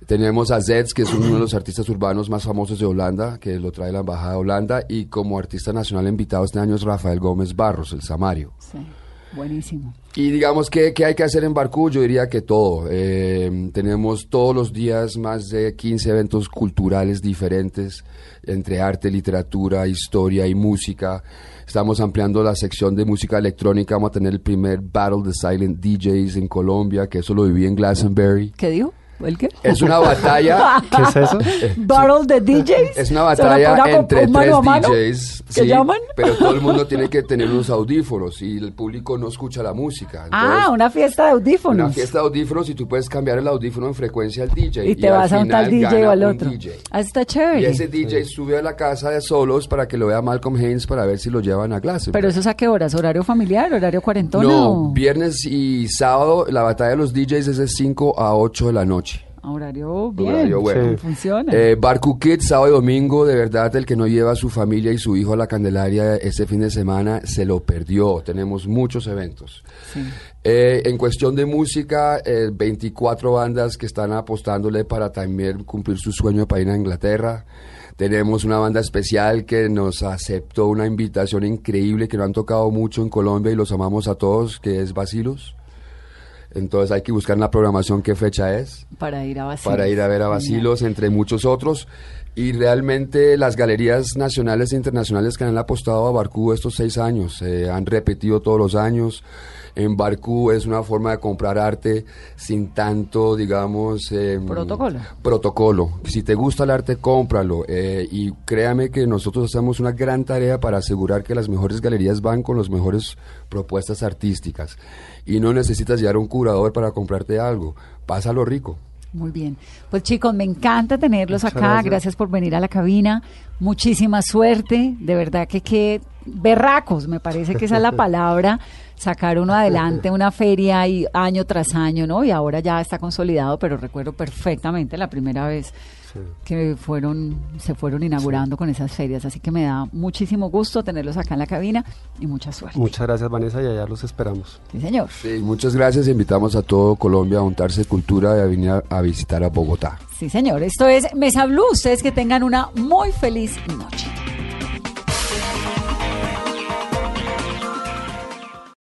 Tenemos a Zeds, que es uno de los artistas urbanos más famosos de Holanda, que lo trae la Embajada de Holanda, y como artista nacional invitado este año es Rafael Gómez Barros, el Samario. Sí, buenísimo. Y digamos, ¿qué, qué hay que hacer en Barcú? Yo diría que todo. Eh, tenemos todos los días más de 15 eventos culturales diferentes, entre arte, literatura, historia y música. Estamos ampliando la sección de música electrónica. Vamos a tener el primer Battle de Silent DJs en Colombia, que eso lo viví en Glastonbury. ¿Qué dijo? ¿El qué? Es una batalla. ¿Qué es eso? Battle de DJs. Es una ¿Se van a batalla entre mano tres? DJs. ¿Qué llaman? Pero todo el mundo tiene que tener unos audífonos y el público no escucha la música. Ah, Entonces, una fiesta de audífonos. Una fiesta de audífonos y tú puedes cambiar el audífono en frecuencia al DJ. y te al vas a un tal DJ o al otro. DJ. Ah, está chévere. Y ese DJ sube a la casa de solos para que lo vea Malcolm Haynes para ver si lo llevan a clase. Pero eso es a qué horas? ¿Horario familiar? ¿Horario cuarentona? No, o- viernes y sábado la batalla de los DJs es de 5 a 8 de la noche. Horario bien. Horario bueno. Sí. Funciona. Eh, Barcu Kids, sábado y domingo, de verdad, el que no lleva a su familia y su hijo a la Candelaria este fin de semana se lo perdió. Tenemos muchos eventos. Sí. Eh, en cuestión de música, eh, 24 bandas que están apostándole para también cumplir su sueño para ir a Inglaterra. Tenemos una banda especial que nos aceptó una invitación increíble que no han tocado mucho en Colombia y los amamos a todos, que es Basilos. Entonces hay que buscar en la programación qué fecha es Para ir a Basilos. para ir a ver a Basilos, entre muchos otros. Y realmente las galerías nacionales e internacionales que han apostado a Barcú estos seis años, eh, han repetido todos los años. En Barcú es una forma de comprar arte sin tanto, digamos... em, Protocolo. Protocolo. Si te gusta el arte, cómpralo. eh, y créame que nosotros hacemos una gran tarea para asegurar que las mejores galerías van con las mejores propuestas artísticas. Y no necesitas llevar un curador para comprarte algo. Pásalo rico. Muy bien. Pues chicos, me encanta tenerlos Muchas acá. Gracias. gracias. por venir a la cabina. Muchísima suerte. De verdad que qué berracos, me parece que esa es la palabra, sacar uno adelante una feria y año tras año, ¿no? Y ahora ya está consolidado, pero recuerdo perfectamente la primera vez que fueron se fueron inaugurando con esas ferias, así que me da muchísimo gusto tenerlos acá en la cabina y mucha suerte. Muchas gracias Vanessa y allá los esperamos. Sí, señor. Sí, muchas gracias, invitamos a todo Colombia a untarse cultura y a venir a visitar a Bogotá. Sí, señor. Esto es Mesa Blue. Ustedes que tengan una muy feliz noche.